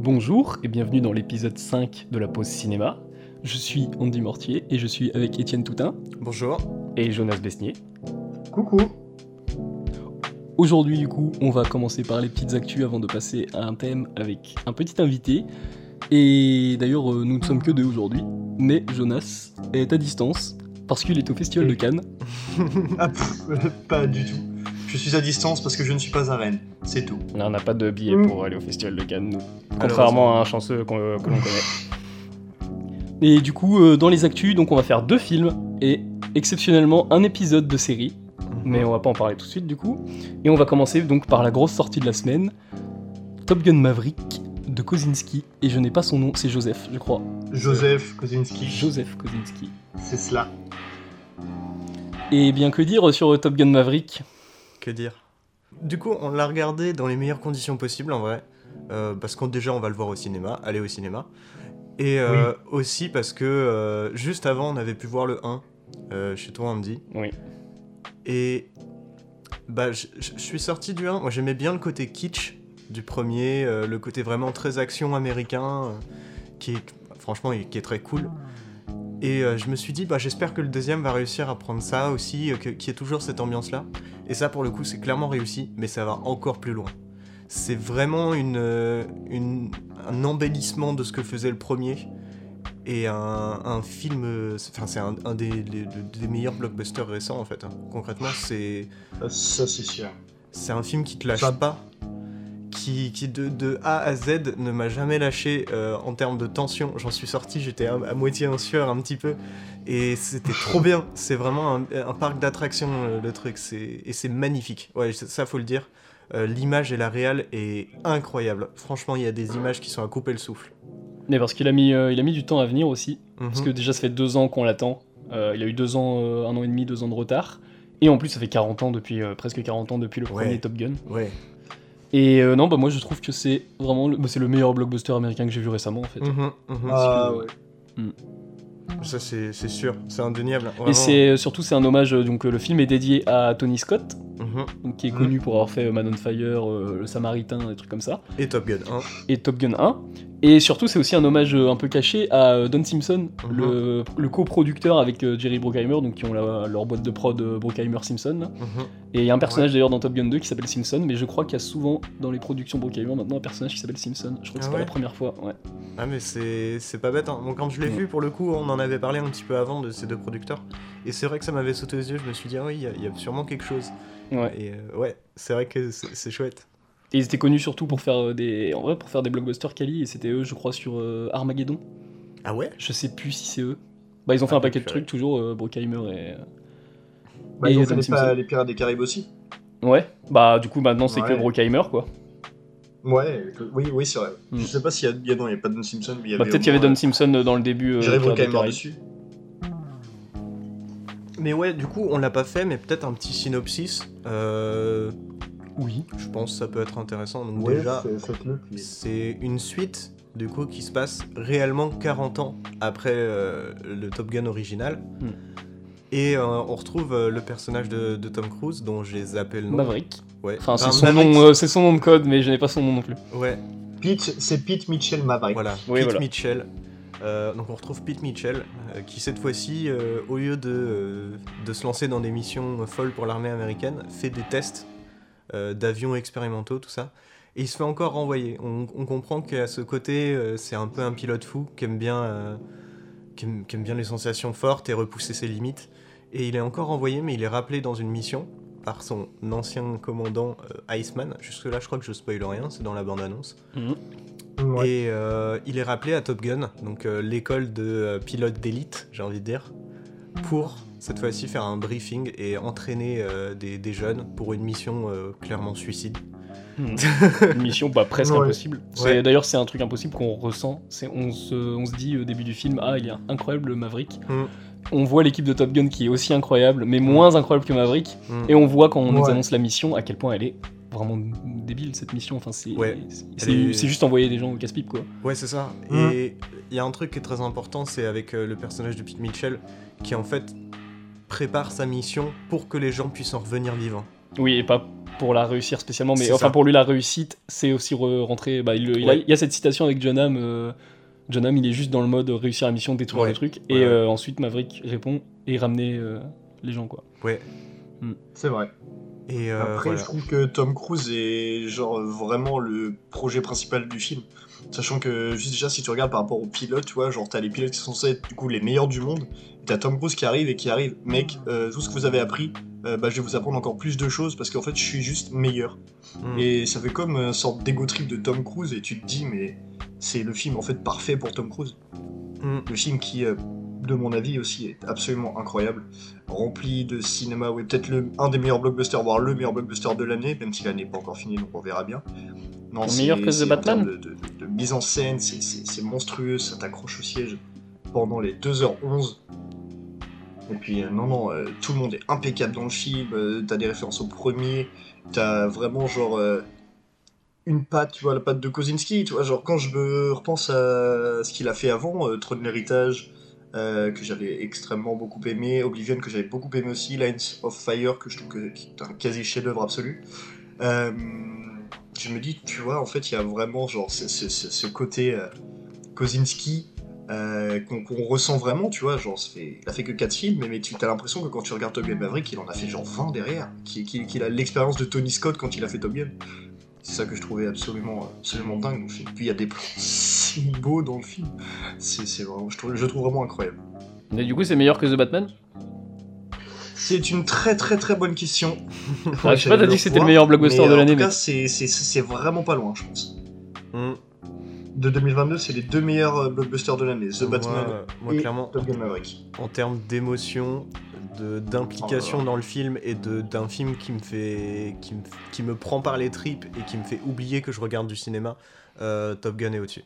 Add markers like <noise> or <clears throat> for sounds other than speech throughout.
Bonjour et bienvenue dans l'épisode 5 de la pause cinéma. Je suis Andy Mortier et je suis avec Étienne Toutin Bonjour. et Jonas Besnier. Coucou. Aujourd'hui du coup on va commencer par les petites actus avant de passer à un thème avec un petit invité. Et d'ailleurs euh, nous ne sommes que deux aujourd'hui, mais Jonas est à distance parce qu'il est au Festival de Cannes. <laughs> Ah, pff, pas du tout. Je suis à distance parce que je ne suis pas à Rennes. C'est tout. On n'a pas de billet Mm. pour aller au Festival de Cannes, nous. Contrairement à un chanceux qu'on- que l'on connaît. <laughs> Et du coup, euh, dans les actus, donc on va faire deux films et exceptionnellement un épisode de série, mais on va pas en parler tout de suite du coup. Et on va commencer donc par la grosse sortie de la semaine, Top Gun Maverick de Kozinski. Et je n'ai pas son nom, c'est Joseph, je crois. Joseph Kozinski. Joseph Kozinski. C'est cela. Et bien que dire sur Top Gun Maverick? Que dire Du coup, on l'a regardé dans les meilleures conditions possibles en vrai. Euh, parce qu'on déjà on va le voir au cinéma, aller au cinéma. Et euh, aussi parce que euh, juste avant on avait pu voir le 1 euh, chez toi Andy. Oui. Et bah je suis sorti du 1, moi j'aimais bien le côté kitsch du premier, euh, le côté vraiment très action américain, euh, qui est franchement qui est très cool. Et euh, je me suis dit, bah, j'espère que le deuxième va réussir à prendre ça aussi, euh, qu'il y ait toujours cette ambiance-là. Et ça, pour le coup, c'est clairement réussi, mais ça va encore plus loin. C'est vraiment une, euh, une- un embellissement de ce que faisait le premier. Et un, un film, enfin, c'est un, un des, des- des meilleurs blockbusters récents en fait. hein. Concrètement, c'est Ça, c'est sûr. c'est un film qui te lâche Ça- pas, qui, qui de, de A à Z ne m'a jamais lâché euh, en termes de tension. J'en suis sorti, j'étais à, à moitié en sueur un petit peu, et c'était trop bien. C'est vraiment un, un parc d'attractions euh, le truc, et c'est magnifique. Ouais, ça faut le dire. Euh, L'image et la réal est incroyable. Franchement, il y a des images qui sont à couper le souffle. Mais parce qu'il a, mis, euh, il a mis du temps à venir aussi. Parce Mhm. que déjà, ça fait deux ans qu'on l'attend. Il a eu deux ans, un an et demi, deux ans de retard. Et en plus, ça fait 40 ans depuis, presque 40 ans depuis le Ouais. premier Top Gun. Ouais. Et euh, non, bah moi je trouve que c'est vraiment le, bah, c'est le meilleur blockbuster américain que j'ai vu récemment en fait. Mhm, mhm. Ah, que- ouais. Ça c'est c'est sûr, c'est indéniable. Et c'est surtout c'est un hommage euh, donc euh, le film est dédié à Tony Scott, Mhm. donc, qui est connu pour avoir fait euh, Man on Fire, euh, Le Samaritain, des trucs comme ça, Et Top Gun 1. et Top Gun 1. Et surtout c'est aussi un hommage euh, un peu caché à Don Simpson, Mhm. le, le coproducteur avec Jerry Bruckheimer, donc qui ont la- leur boîte de prod Bruckheimer Simpson. là. Mhm. Et il y a un personnage d'ailleurs dans Top Gun 2 qui s'appelle Simpson, mais je crois qu'il y a souvent dans les productions Bruckheimer maintenant un personnage qui s'appelle Simpson. Je crois que Ah c'est pas ouais la première fois. Ouais. Ah mais c'est pas bête, hein. Bon, quand je l'ai vu pour le coup on en avait parlé un petit peu avant de ces deux producteurs et c'est vrai que ça m'avait sauté aux yeux, je me suis dit ah oui il y a- il y, a sûrement quelque chose Ouais. et euh, ouais c'est vrai que c'est chouette. Et ils étaient connus surtout pour faire euh, des, en vrai, pour faire des blockbusters quali, et c'était eux, je crois, sur euh, Armageddon. Ah ouais? Je sais plus si c'est eux. Bah, ils ont fait Ah, un paquet de trucs, toujours euh, Bruckheimer et. Bah, Et ils ont fait les, Pirates des Caraïbes aussi. Ouais. Bah, du coup, maintenant, c'est que Ouais. Bruckheimer, quoi. Ouais, oui, oui, c'est vrai. Mm. Je sais pas s'il y a, il y a- non, il y a pas Don Simpson, mais il y avait. Bah, peut-être qu'il y avait Don Simpson dans le début. Bruckheimer Caraïbes. dessus. Mais ouais du coup on l'a pas fait mais peut-être un petit synopsis. Euh, Oui. je pense que ça peut être intéressant donc Ouais, déjà c'est une suite du coup qui se passe réellement 40 ans après euh, le Top Gun original. Mm. Et euh, on retrouve euh, le personnage de, de Tom Cruise dont j'ai zappé le nom. Maverick. Ouais. Enfin, c'est son, Maverick, nom, euh, c'est son nom de code, mais je n'ai pas son nom non plus. Ouais. Pete, c'est Pete Mitchell Maverick. Voilà, Oui, Pete voilà. Mitchell. Euh, donc on retrouve Pete Mitchell, euh, qui cette fois-ci, euh, au lieu de, se lancer dans des missions folles pour l'armée américaine, fait des tests d'avions expérimentaux, tout ça. Et il se fait encore renvoyer. On, comprend qu'à ce côté, c'est un peu un pilote fou, qui aime, bien, qui, aime, bien les sensations fortes et repousser ses limites. Et il est encore renvoyé, mais il est rappelé dans une mission par son ancien commandant Iceman. Jusque-là, je crois que je spoil rien, c'est dans la bande-annonce. Mhm. Ouais. Et euh, il est rappelé à Top Gun, donc euh, l'école de euh, pilotes d'élite, j'ai envie de dire, pour cette fois-ci faire un briefing et entraîner euh, des, des jeunes pour une mission euh, clairement suicide. Hmm. Une mission pas presque Ouais. impossible. C'est- Ouais. D'ailleurs, c'est un truc impossible qu'on ressent. C'est on se, on se dit au début du film, ah, il est incroyable le Maverick. Hmm. On voit l'équipe de Top Gun qui est aussi incroyable, mais moins incroyable que Maverick. Mm. Et on voit quand on nous annonce la mission à quel point elle est vraiment débile cette mission. Enfin, c'est Ouais. est- juste envoyer des gens au casse-pipe quoi. Ouais, c'est ça. Mm. Et il y a un truc qui est très important, c'est avec euh, le personnage de Pete Mitchell, qui en fait prépare sa mission pour que les gens puissent en revenir vivants. Oui, et pas pour la réussir spécialement, mais enfin ça. pour lui la réussite, c'est aussi re- rentrer. Bah, il, il a- Ouais. il y a cette citation avec John Hamm. euh, John Hamm, il est juste dans le mode réussir la mission, détruire Ouais. le truc, Ouais, et euh, ensuite Maverick répond et ramener euh, les gens quoi. Ouais. C'est vrai. Et euh, Après, voilà. je trouve que Tom Cruise est genre vraiment le projet principal du film. Sachant que juste déjà si tu regardes par rapport aux pilotes, tu vois, genre t'as les pilotes qui sont censés être du coup les meilleurs du monde, t'as Tom Cruise qui arrive et qui arrive, mec, euh, tout ce que vous avez appris, euh, bah, je vais vous apprendre encore plus de choses parce qu'en fait je suis juste meilleur. Mm. Et ça fait comme une sorte d'ego trip de Tom Cruise et tu te dis mais c'est le film en fait parfait pour Tom Cruise. Mm. Le film qui, de mon avis aussi, est absolument incroyable. Rempli de cinéma, oui, peut-être le- un des meilleurs blockbusters, voire le meilleur blockbuster de l'année, même si l'année n'est pas encore finie, donc on verra bien. Non, Meilleur que The Batman de, de- de- de mise en scène, c'est- monstrueux, ça t'accroche au siège pendant les 2h11. Et puis, euh, non, non, euh, tout le monde est impeccable dans le film, euh, t'as des références au premier, t'as vraiment genre euh, une patte, tu vois, la patte de Kozinski, tu vois, genre quand je me repense à ce qu'il a fait avant, Trône de l'héritage, euh, que j'avais extrêmement beaucoup aimé, Oblivion que j'avais beaucoup aimé aussi, Lines of Fire que je trouve que, qui est un quasi chef-d'œuvre absolu. Euh, je me dis, tu vois, en fait, il y a vraiment genre ce, côté euh, Kozinski euh, qu'on ressent vraiment, tu vois, genre il a fait que 4 films, mais, tu as l'impression que quand tu regardes Top Gun Maverick, il en a fait genre 20 derrière, qu'il a l'expérience de Tony Scott quand il a fait Top. C'est ça que je trouvais absolument, absolument dingue film. Puis il y a des plans si beaux dans le film. C'est c'est vraiment, je trouve, je trouve vraiment incroyable. Mais du coup, c'est meilleur que The Batman? C'est une très très très bonne question. <laughs> Ah, je sais pas, t'as dit que c'était le meilleur blockbuster Mais, de en l'année, tout mais- cas, c'est- c'est c'est vraiment pas loin, je pense. Mm. De 2022, c'est les deux meilleurs euh, blockbusters de l'année, The Batman Moi, moi, et clairement, Top Gun Maverick. en termes d'émotion, de- d'implication Oh dans le film et de- d'un film qui me fait, qui me, qui me prend par les tripes et qui me fait oublier que je regarde du cinéma, euh, Top Gun est au-dessus.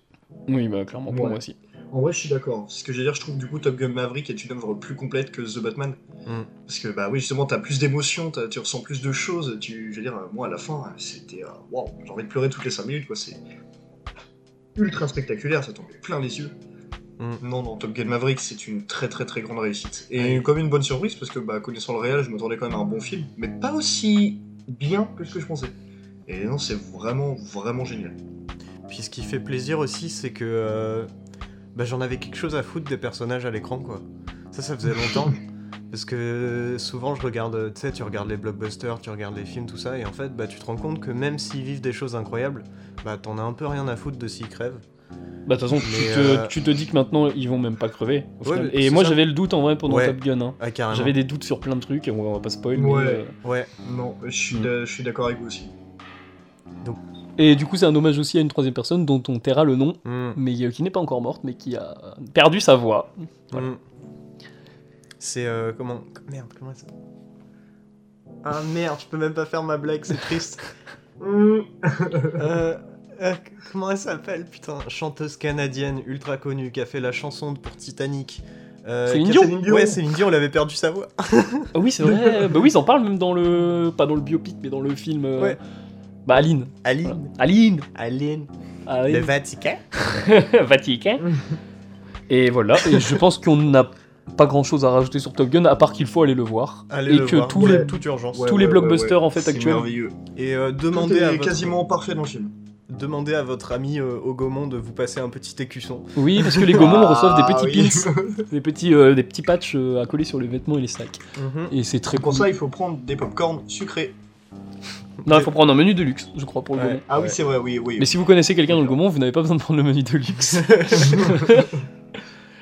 Oui, bah clairement pour Ouais. moi aussi. En vrai, je suis d'accord. Ce que je veux dire, je trouve du coup Top Gun Maverick est une œuvre plus complète que The Batman. Mm. Parce que, bah oui, justement, t'as plus d'émotions, t'as- tu ressens plus de choses. Tu, je veux dire, euh, moi, à la fin, c'était. euh, Waouh, j'ai envie de pleurer toutes les 5 minutes, quoi. C'est ultra spectaculaire, ça tombait plein les yeux. Mm. Non, non, Top Gun Maverick, c'est une très très très grande réussite. Et Ouais. comme une bonne surprise, parce que, bah, connaissant le réel, je m'attendais quand même à un bon film, mais pas aussi bien que ce que je pensais. Et non, c'est vraiment, vraiment génial. Puis ce qui fait plaisir aussi, c'est que euh, bah, j'en avais quelque chose à foutre des personnages à l'écran, quoi. Ça, ça faisait longtemps. <laughs> Parce que souvent, je regarde, tu sais, tu regardes les blockbusters, tu regardes les films, tout ça, et en fait, bah, tu te rends compte que même s'ils vivent des choses incroyables, bah, t'en as un peu rien à foutre de s'ils crèvent. Bah de toute façon, tu te, euh, tu te dis que maintenant ils vont même pas crever. Ouais, Et moi j'avais le doute en vrai pendant Ouais. Top Gun. hein. Ah. J'avais des doutes sur plein de trucs, et on va pas spoil. mais, Ouais. euh, Ouais. Non, je suis, d'a- je suis d'accord avec vous aussi. Et du coup, c'est un hommage aussi à une troisième personne dont on taira le nom, Mm. mais euh, qui n'est pas encore morte, mais qui a perdu sa voix. Voilà. Mm. C'est euh, comment Merde, comment ça? Ah merde, je peux même pas faire ma blague, c'est triste. <laughs> Euh, euh, comment elle s'appelle? Putain, chanteuse canadienne ultra connue qui a fait la chanson pour Titanic. Euh, Céline Dion Dion Ouais, Céline Dion, elle avait perdu sa voix. Ah oui, c'est vrai. <laughs> bah oui, ils en parlent même dans le. Pas dans le biopic, mais dans le film. euh, Ouais. Bah Aline. Aline. Voilà. Aline Aline. Le. Vatican. <laughs> Vatican. <laughs> Et voilà, et je pense qu'on n'a pas grand chose à rajouter sur Top Gun, à part qu'il faut aller le voir. Allez et le que voir. tous Ouais. les. toute urgence. Ouais, Tous les blockbusters, en fait, C'est actuels. merveilleux. Et euh, Tout demandez, est à votre, quasiment parfait dans le film. demandez à votre ami euh, au Gaumont de vous passer un petit écusson. Oui, parce que les Gaumont Ah, reçoivent des petits oui. pins, <laughs> des petits, euh, des petits patchs euh, à coller sur les vêtements et les sacs. Et c'est très Pour cool. ça, il faut prendre des popcorn sucrés. Non, il faut prendre un menu de luxe, je crois, pour le Ouais. Gaumont. Ah Ouais. oui, c'est vrai, oui, oui. Mais si vous connaissez quelqu'un dans le Gaumont, vous n'avez pas besoin de prendre le menu de luxe. <laughs>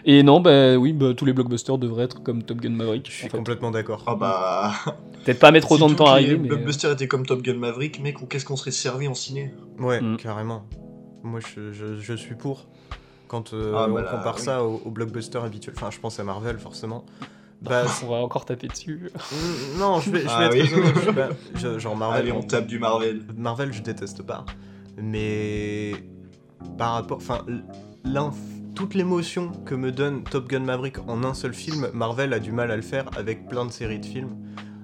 Et non, bah oui, bah, tous les blockbusters devraient être comme Top Gun Maverick. Je suis en fait. complètement d'accord. Ah bah. Peut-être pas mettre si autant de temps à les arriver, mais. euh, blockbusters étaient comme Top Gun Maverick, mec, qu'est-ce qu'on serait servi en ciné? Ouais, Mm. carrément. Moi, je, je- je suis pour. Quand euh, Ah, on bah là, compare oui. ça au, au blockbuster habituel, enfin, je pense à Marvel, forcément. Bah, <laughs> On va encore taper dessus. mm, non, je vais, je vais Ah être oui. raisonnable, je suis pas- je- genre Marvel, Allez, on tape du Marvel. Marvel, je déteste pas. Mais par rapport, enfin, toute l'émotion que me donne Top Gun Maverick en un seul film, Marvel a du mal à le faire avec plein de séries de films.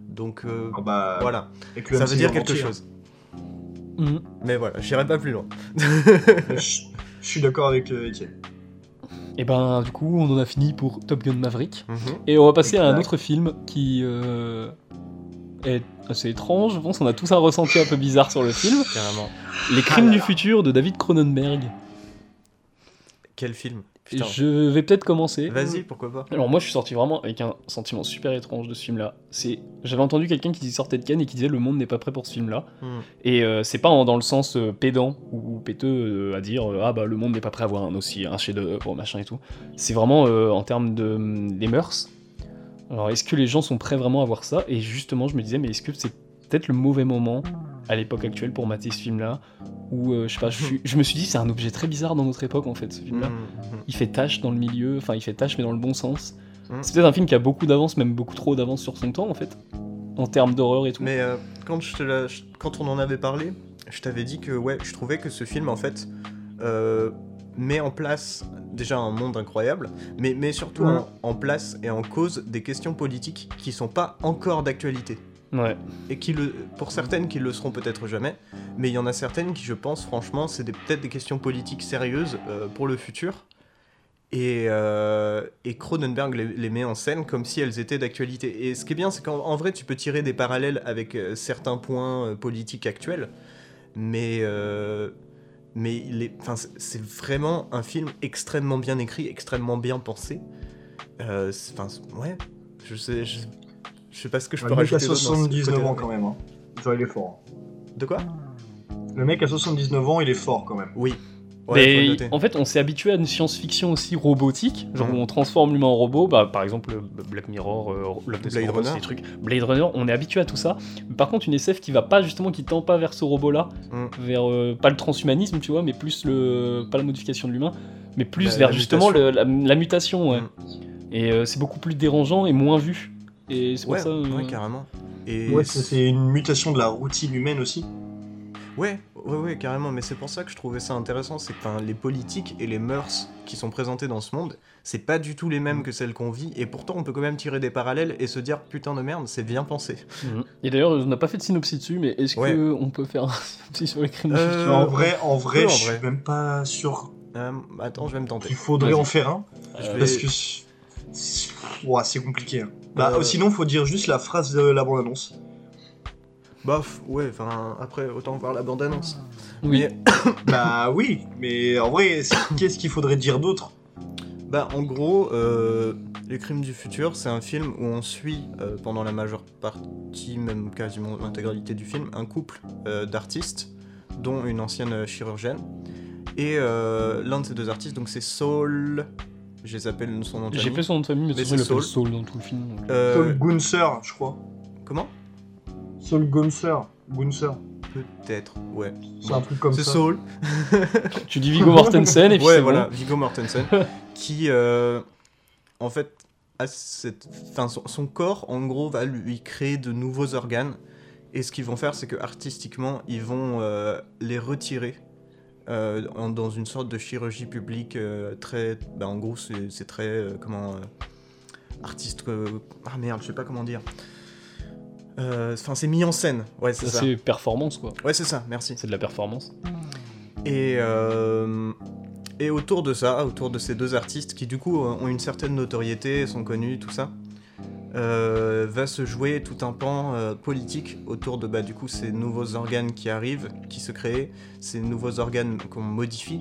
Donc euh, Ah bah. voilà, ça veut dire quelque entier, chose. Mhm. Mais voilà, j'irai pas plus loin. hein. <laughs> Je je suis d'accord avec euh, Étienne. Et ben, du coup, on en a fini pour Top Gun Maverick. Mhm. Et on va passer à un autre film qui. euh, est assez étrange. Je pense qu'on a tous un ressenti un peu bizarre sur le film. Carrément. Les crimes du futur de David Cronenberg. Quel film? Putain. Je vais peut-être commencer. Vas-y, pourquoi pas Alors moi je suis sorti vraiment avec un sentiment super étrange de ce film là. C'est j'avais entendu quelqu'un qui sortait de Cannes et qui disait le monde n'est pas prêt pour ce film là. Hmm. Et euh, c'est pas en- dans le sens euh, pédant ou péteux euh, à dire ah bah le monde n'est pas prêt à voir un aussi un chef-d'œuvre machin et tout. C'est vraiment en termes de hum, des mœurs. Alors est-ce que les gens sont prêts vraiment à voir ça? Et justement je me disais mais est-ce que c'est peut-être le mauvais moment à l'époque actuelle pour mater ce film là Ou euh, je sais pas, je, suis- je me suis dit c'est un objet très bizarre dans notre époque en fait ce film là. Hmm, hmm. Il fait tâche dans le milieu, enfin il fait tâche mais dans le bon sens. Mm. C'est peut-être un film qui a beaucoup d'avance, même beaucoup trop d'avance sur son temps en fait, en termes d'horreur et tout. Mais euh, quand, je te quand on en avait parlé, je t'avais dit que ouais, je trouvais que ce film en fait euh, met en place déjà un monde incroyable, mais, mais surtout Ouais. en, en place et en cause des questions politiques qui sont pas encore d'actualité. Et qui pour certaines qui le seront peut-être jamais, mais il y en a certaines qui je pense franchement c'est peut-être des questions politiques sérieuses euh, pour le futur. Et, euh, et Cronenberg les, met en scène comme si elles étaient d'actualité. Et ce qui est bien, c'est qu'en en vrai, tu peux tirer des parallèles avec euh, certains points politiques actuels, mais, euh, mais c'est- vraiment un film extrêmement bien écrit, extrêmement bien pensé. Enfin, ouais, je sais, je sais pas ce que je peux Le mec a rajouter. d'autre dans ce 79 côté-là, ans quand même. Hein. Genre, il est fort. De quoi? Le mec a 79 ans, il est fort quand même. Oui. Ouais, le Mais en fait, on s'est habitué à une science-fiction aussi robotique, genre Mhm. où on transforme l'humain en robot. Bah, par exemple, Black Mirror, euh, Love, Blade Runner. ces trucs. Blade Runner, on est habitué à tout ça. Mais par contre, une SF qui va pas justement, qui tend pas vers ce robot-là, Mhm. vers euh, pas le transhumanisme, tu vois, mais plus le pas la modification de l'humain, mais plus vers la justement mutation. le- la, la mutation. Ouais. Mhm. Et euh, c'est beaucoup plus dérangeant et moins vu. Et c'est pour Ouais, ça. euh, ouais, carrément. Et Ouais, c'est- c'est une mutation de la routine humaine aussi. Ouais, ouais, ouais, carrément. Mais c'est pour ça que je trouvais ça intéressant. C'est que les politiques et les mœurs qui sont présentées dans ce monde, c'est pas du tout les mêmes que celles qu'on vit. Et pourtant, on peut quand même tirer des parallèles et se dire putain de merde, c'est bien pensé. Mhm. Et d'ailleurs, on n'a pas fait de synopsis dessus, mais est-ce Ouais. qu'on peut faire un <laughs> synopsis sur les crimes Euh, en vrai, en vrai, en je suis même pas sûr Euh, attends, je vais me tenter. qu'il faudrait Vas-y. en faire un. Euh, vais- Parce que. Ouah, c'est compliqué. hein. Bah, Euh, sinon, faut dire juste la phrase de la bande-annonce. Bof, ouais, enfin, après, autant voir la bande-annonce. Oui. Mais- <coughs> bah oui, mais en vrai, <coughs> qu'est-ce qu'il faudrait dire d'autre? Bah, en gros, euh, Les Crimes du Futur, c'est un film où on suit, euh, pendant la majeure partie, même quasiment l'intégralité du film, un couple euh, d'artistes, dont une ancienne chirurgienne. Et euh, l'un de ces deux artistes, donc c'est Saul. Je les appelle son nom de J'ai fait son nom de famille, mais, Mais c'est Saul. Saul dans tout le film. donc. Euh, Saul Gunser, je crois. Comment? Saul Gunser. Gunser. Peut-être, ouais. C'est un truc comme C'est ça. Saul. <laughs> Tu dis Viggo Mortensen et puis ouais, c'est voilà, bon. Viggo Mortensen, <laughs> qui, euh, en fait, a cette, enfin, son, son corps, en gros, va lui créer de nouveaux organes. Et ce qu'ils vont faire, c'est que artistiquement, ils vont euh, les retirer euh, en- dans une sorte de chirurgie publique euh, très, bah, en gros, c'est très, euh, comment, euh, artiste, ah merde, je sais pas comment dire. Enfin, c'est mis en scène. Ouais, c'est ça. C'est performance quoi. Ouais, c'est ça. Merci. C'est de la performance. Et, et autour de ça, autour de ces deux artistes qui du coup ont une certaine notoriété, sont connus, tout ça, euh, va se jouer tout un pan euh, politique autour de bah, du coup ces nouveaux organes qui arrivent, qui se créent, ces nouveaux organes qu'on modifie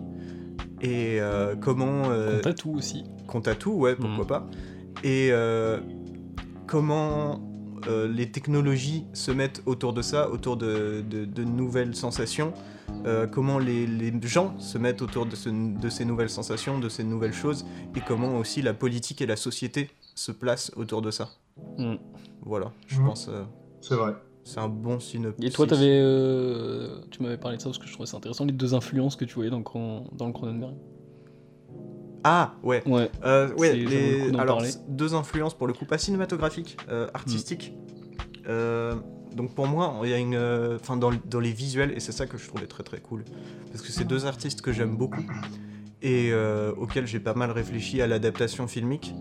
et euh, comment euh, On tatoue aussi. qu'on tatoue, ouais, pourquoi Mhm. pas. Et comment les technologies se mettent autour de ça, autour de, de- de nouvelles sensations, comment les, les gens se mettent autour de, ce- de ces nouvelles sensations, de ces nouvelles choses, et comment aussi la politique et la société se placent autour de ça. Mhm. Voilà, je pense euh, C'est vrai. c'est un bon synopsis. Et toi, t'avais, euh, tu m'avais parlé de ça parce que je trouvais ça intéressant, les deux influences que tu voyais dans, dans le Cronenberg. Ah, ouais. Ouais. Euh, ouais, le les... alors deux influences pour le coup, pas cinématographiques, euh, artistiques. Euh, donc pour moi, il y a une, euh, enfin dans, dans les visuels et c'est ça que je trouvais très très cool, parce que c'est deux artistes que j'aime beaucoup et euh, auxquels j'ai pas mal réfléchi à l'adaptation filmique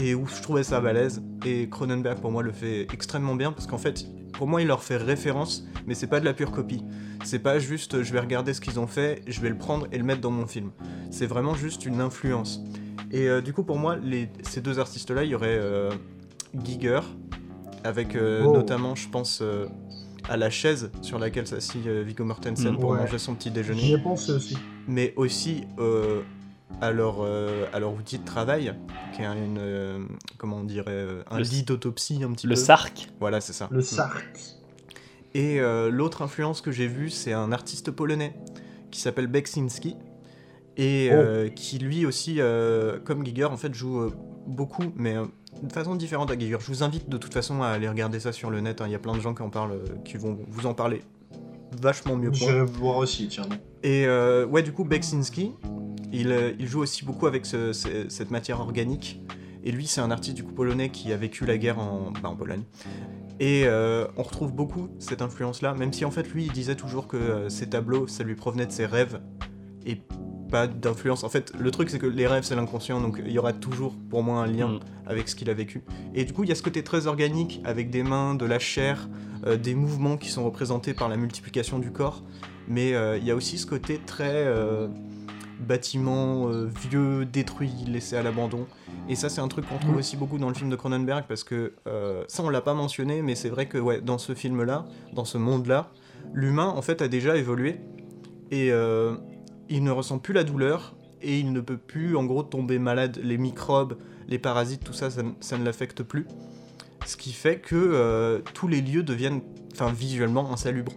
et où je trouvais ça balèze. Et Cronenberg pour moi le fait extrêmement bien parce qu'en fait, pour moi, il leur fait référence, mais c'est pas de la pure copie. C'est pas juste je vais regarder ce qu'ils ont fait, je vais le prendre et le mettre dans mon film. C'est vraiment juste une influence. Et euh, du coup, pour moi, les, ces deux artistes-là, il y aurait euh, Giger avec euh, Oh. notamment, je pense, euh, à la chaise sur laquelle s'assit Viggo Mortensen Mm. pour Ouais. manger son petit J'y ai déjeuner, pensé aussi. mais aussi à, leur, euh, à leur outil de travail, qui est une, euh, comment on dirait, euh, un Le- lit d'autopsie un petit Le peu. sarc. Voilà, c'est ça. Le Sark. Et euh, l'autre influence que j'ai vue, c'est un artiste polonais qui s'appelle Beksinski et Oh. euh, qui lui aussi, euh, comme Giger, en fait, joue euh, beaucoup, mais euh, de façon différente à Giger. Je vous invite de toute façon à aller regarder ça sur le net. hein. Il y a plein de gens qui en parlent, qui vont vous en parler vachement mieux moi. J'irai voir aussi, tiens. Et euh, ouais, du coup, Beksinski, il, euh, il joue aussi beaucoup avec ce- ce- cette matière organique. Et lui, c'est un artiste du coup polonais qui a vécu la guerre en, bah, en Pologne. Et euh, on retrouve beaucoup cette influence-là, même si en fait, lui, il disait toujours que euh, ses tableaux, ça lui provenait de ses rêves et pas d'influence. En fait, le truc, c'est que les rêves, c'est l'inconscient, donc il y aura toujours pour moi un lien Mm. avec ce qu'il a vécu. Et du coup, il y a ce côté très organique, avec des mains, de la chair, euh, des mouvements qui sont représentés par la multiplication du corps. Mais il y a aussi ce côté très euh, bâtiment euh, vieux, détruit, laissé à l'abandon. Et ça, c'est un truc qu'on trouve Mhm. aussi beaucoup dans le film de Cronenberg, parce que euh, ça, on l'a pas mentionné, mais c'est vrai que ouais, dans ce film-là, dans ce monde-là, l'humain, en fait, a déjà évolué. Et euh, il ne ressent plus la douleur, et il ne peut plus, en gros, tomber malade. Les microbes, les parasites, tout ça, ça, ça ne l'affecte plus. Ce qui fait que tous les lieux deviennent, enfin, visuellement insalubres.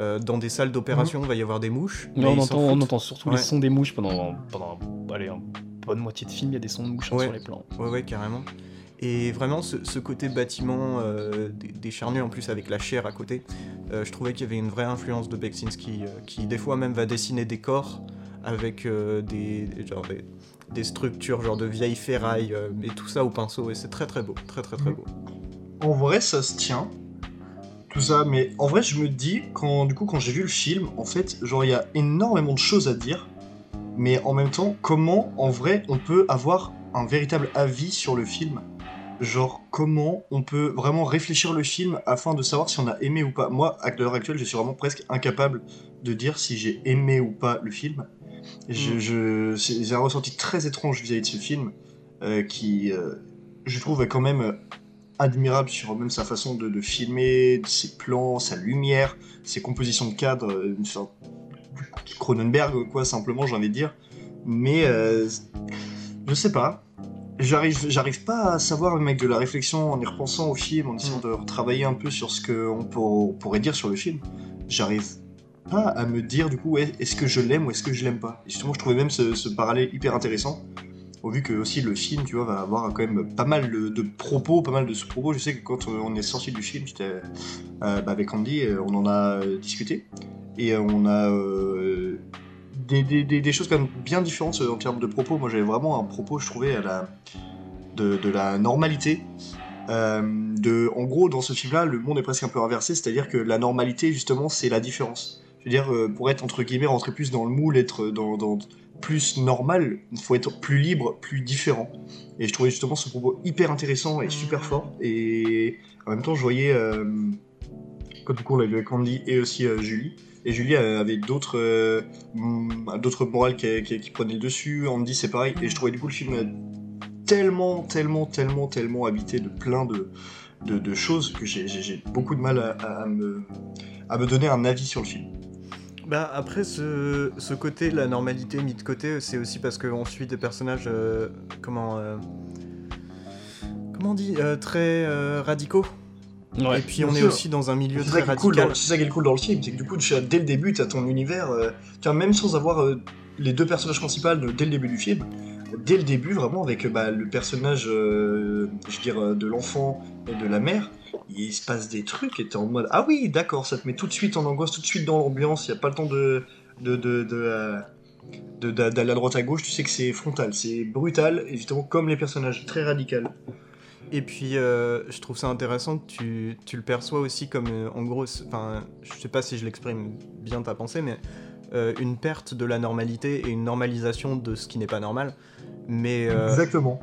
Euh, dans des salles d'opération, il va y avoir des mouches. Mais mais on entend, on foutent. entend surtout Ouais. les sons des mouches pendant, pendant allez, une bonne moitié de film. Il y a des sons de mouches hein, Ouais. sur les plans. Ouais, ouais, carrément. Et vraiment, ce, ce côté bâtiment euh, des, des charnues, en plus avec la chair à côté, euh, je trouvais qu'il y avait une vraie influence de Beksinski, euh, qui des fois même va dessiner des corps avec euh, des, genre des, des structures, genre de vieilles ferrailles, euh, et tout ça au pinceau, et c'est très très beau, très très très Mhm. beau. En vrai, ça se tient. Tout ça, mais en vrai, je me dis, quand, du coup, quand j'ai vu le film, en fait, genre, il y a énormément de choses à dire, mais en même temps, comment, en vrai, on peut avoir un véritable avis sur le film? Genre, comment on peut vraiment réfléchir le film afin de savoir si on a aimé ou pas? Moi, à l'heure actuelle, je suis vraiment presque incapable de dire si j'ai aimé ou pas le film. Je, Mm. je- j'ai un ressenti très étrange vis-à-vis de ce film, euh, qui, euh, je trouve, est quand même euh, admirable sur même sa façon de, de filmer, ses plans, sa lumière, ses compositions de cadre, euh, une sorte de Cronenberg quoi simplement j'ai envie de dire. Mais euh, je sais pas, j'arrive j'arrive pas à savoir mec de la réflexion en y repensant au film, en essayant Mm. de retravailler un peu sur ce qu'on pour- pourrait dire sur le film. J'arrive pas à me dire du coup ouais, est-ce que je l'aime ou est-ce que je l'aime pas. Et justement je trouvais même ce, ce parallèle hyper intéressant au vu que aussi le film, tu vois, va avoir quand même pas mal de, propos, pas mal de sous-propos. Je sais que quand euh, on est sorti du film, j'étais euh, bah, avec Andy, euh, on en a discuté et on a des, choses quand même bien différentes en termes de propos. Moi, j'avais vraiment un propos, je trouvais, de, la normalité. En gros, dans ce film-là, le monde est presque un peu inversé, c'est-à-dire que la normalité, justement, c'est la différence. Je veux dire, pour être entre guillemets, rentrer plus dans le moule, être dans plus normal, il faut être plus libre, plus différent. Et je trouvais justement ce propos hyper intéressant et super fort. Et en même temps, je voyais, euh, quand du coup on l'a vu avec Andy et aussi euh, Julie, et Julie euh, avait d'autres euh, mm, d'autres morales qui, qui, prenaient le dessus, Andy c'est pareil, et je trouvais du coup le film euh, tellement, tellement, tellement, tellement habité de plein de, choses que j'ai- beaucoup de mal à me donner un avis sur le film. Bah après ce, ce côté, la normalité mis de côté, c'est aussi parce qu'on suit des personnages, euh, comment, euh, comment on dit, euh, très euh, radicaux. Ouais. Et puis on est aussi dans un milieu très cool radical. dans- c'est ça qui est cool dans le film, c'est que du coup, dès le début, tu as ton univers, euh, tu même sans avoir euh, les deux personnages principaux dès le début du film, dès le début, vraiment, avec bah, le personnage, euh, je veux euh, de l'enfant et de la mère, il se passe des trucs et t'es en mode, ah oui, d'accord, ça te met tout de suite en angoisse, tout de suite dans l'ambiance, il n'y a pas le temps de, de, de, de, euh, d'aller à droite à gauche, tu sais que c'est frontal, c'est brutal, et justement, comme les personnages, très radical. Et puis, je trouve ça intéressant tu, tu le perçois aussi comme, en gros, enfin, je sais pas si je l'exprime bien ta pensée, mais euh, une perte de la normalité et une normalisation de ce qui n'est pas normal. Mais, euh, Exactement.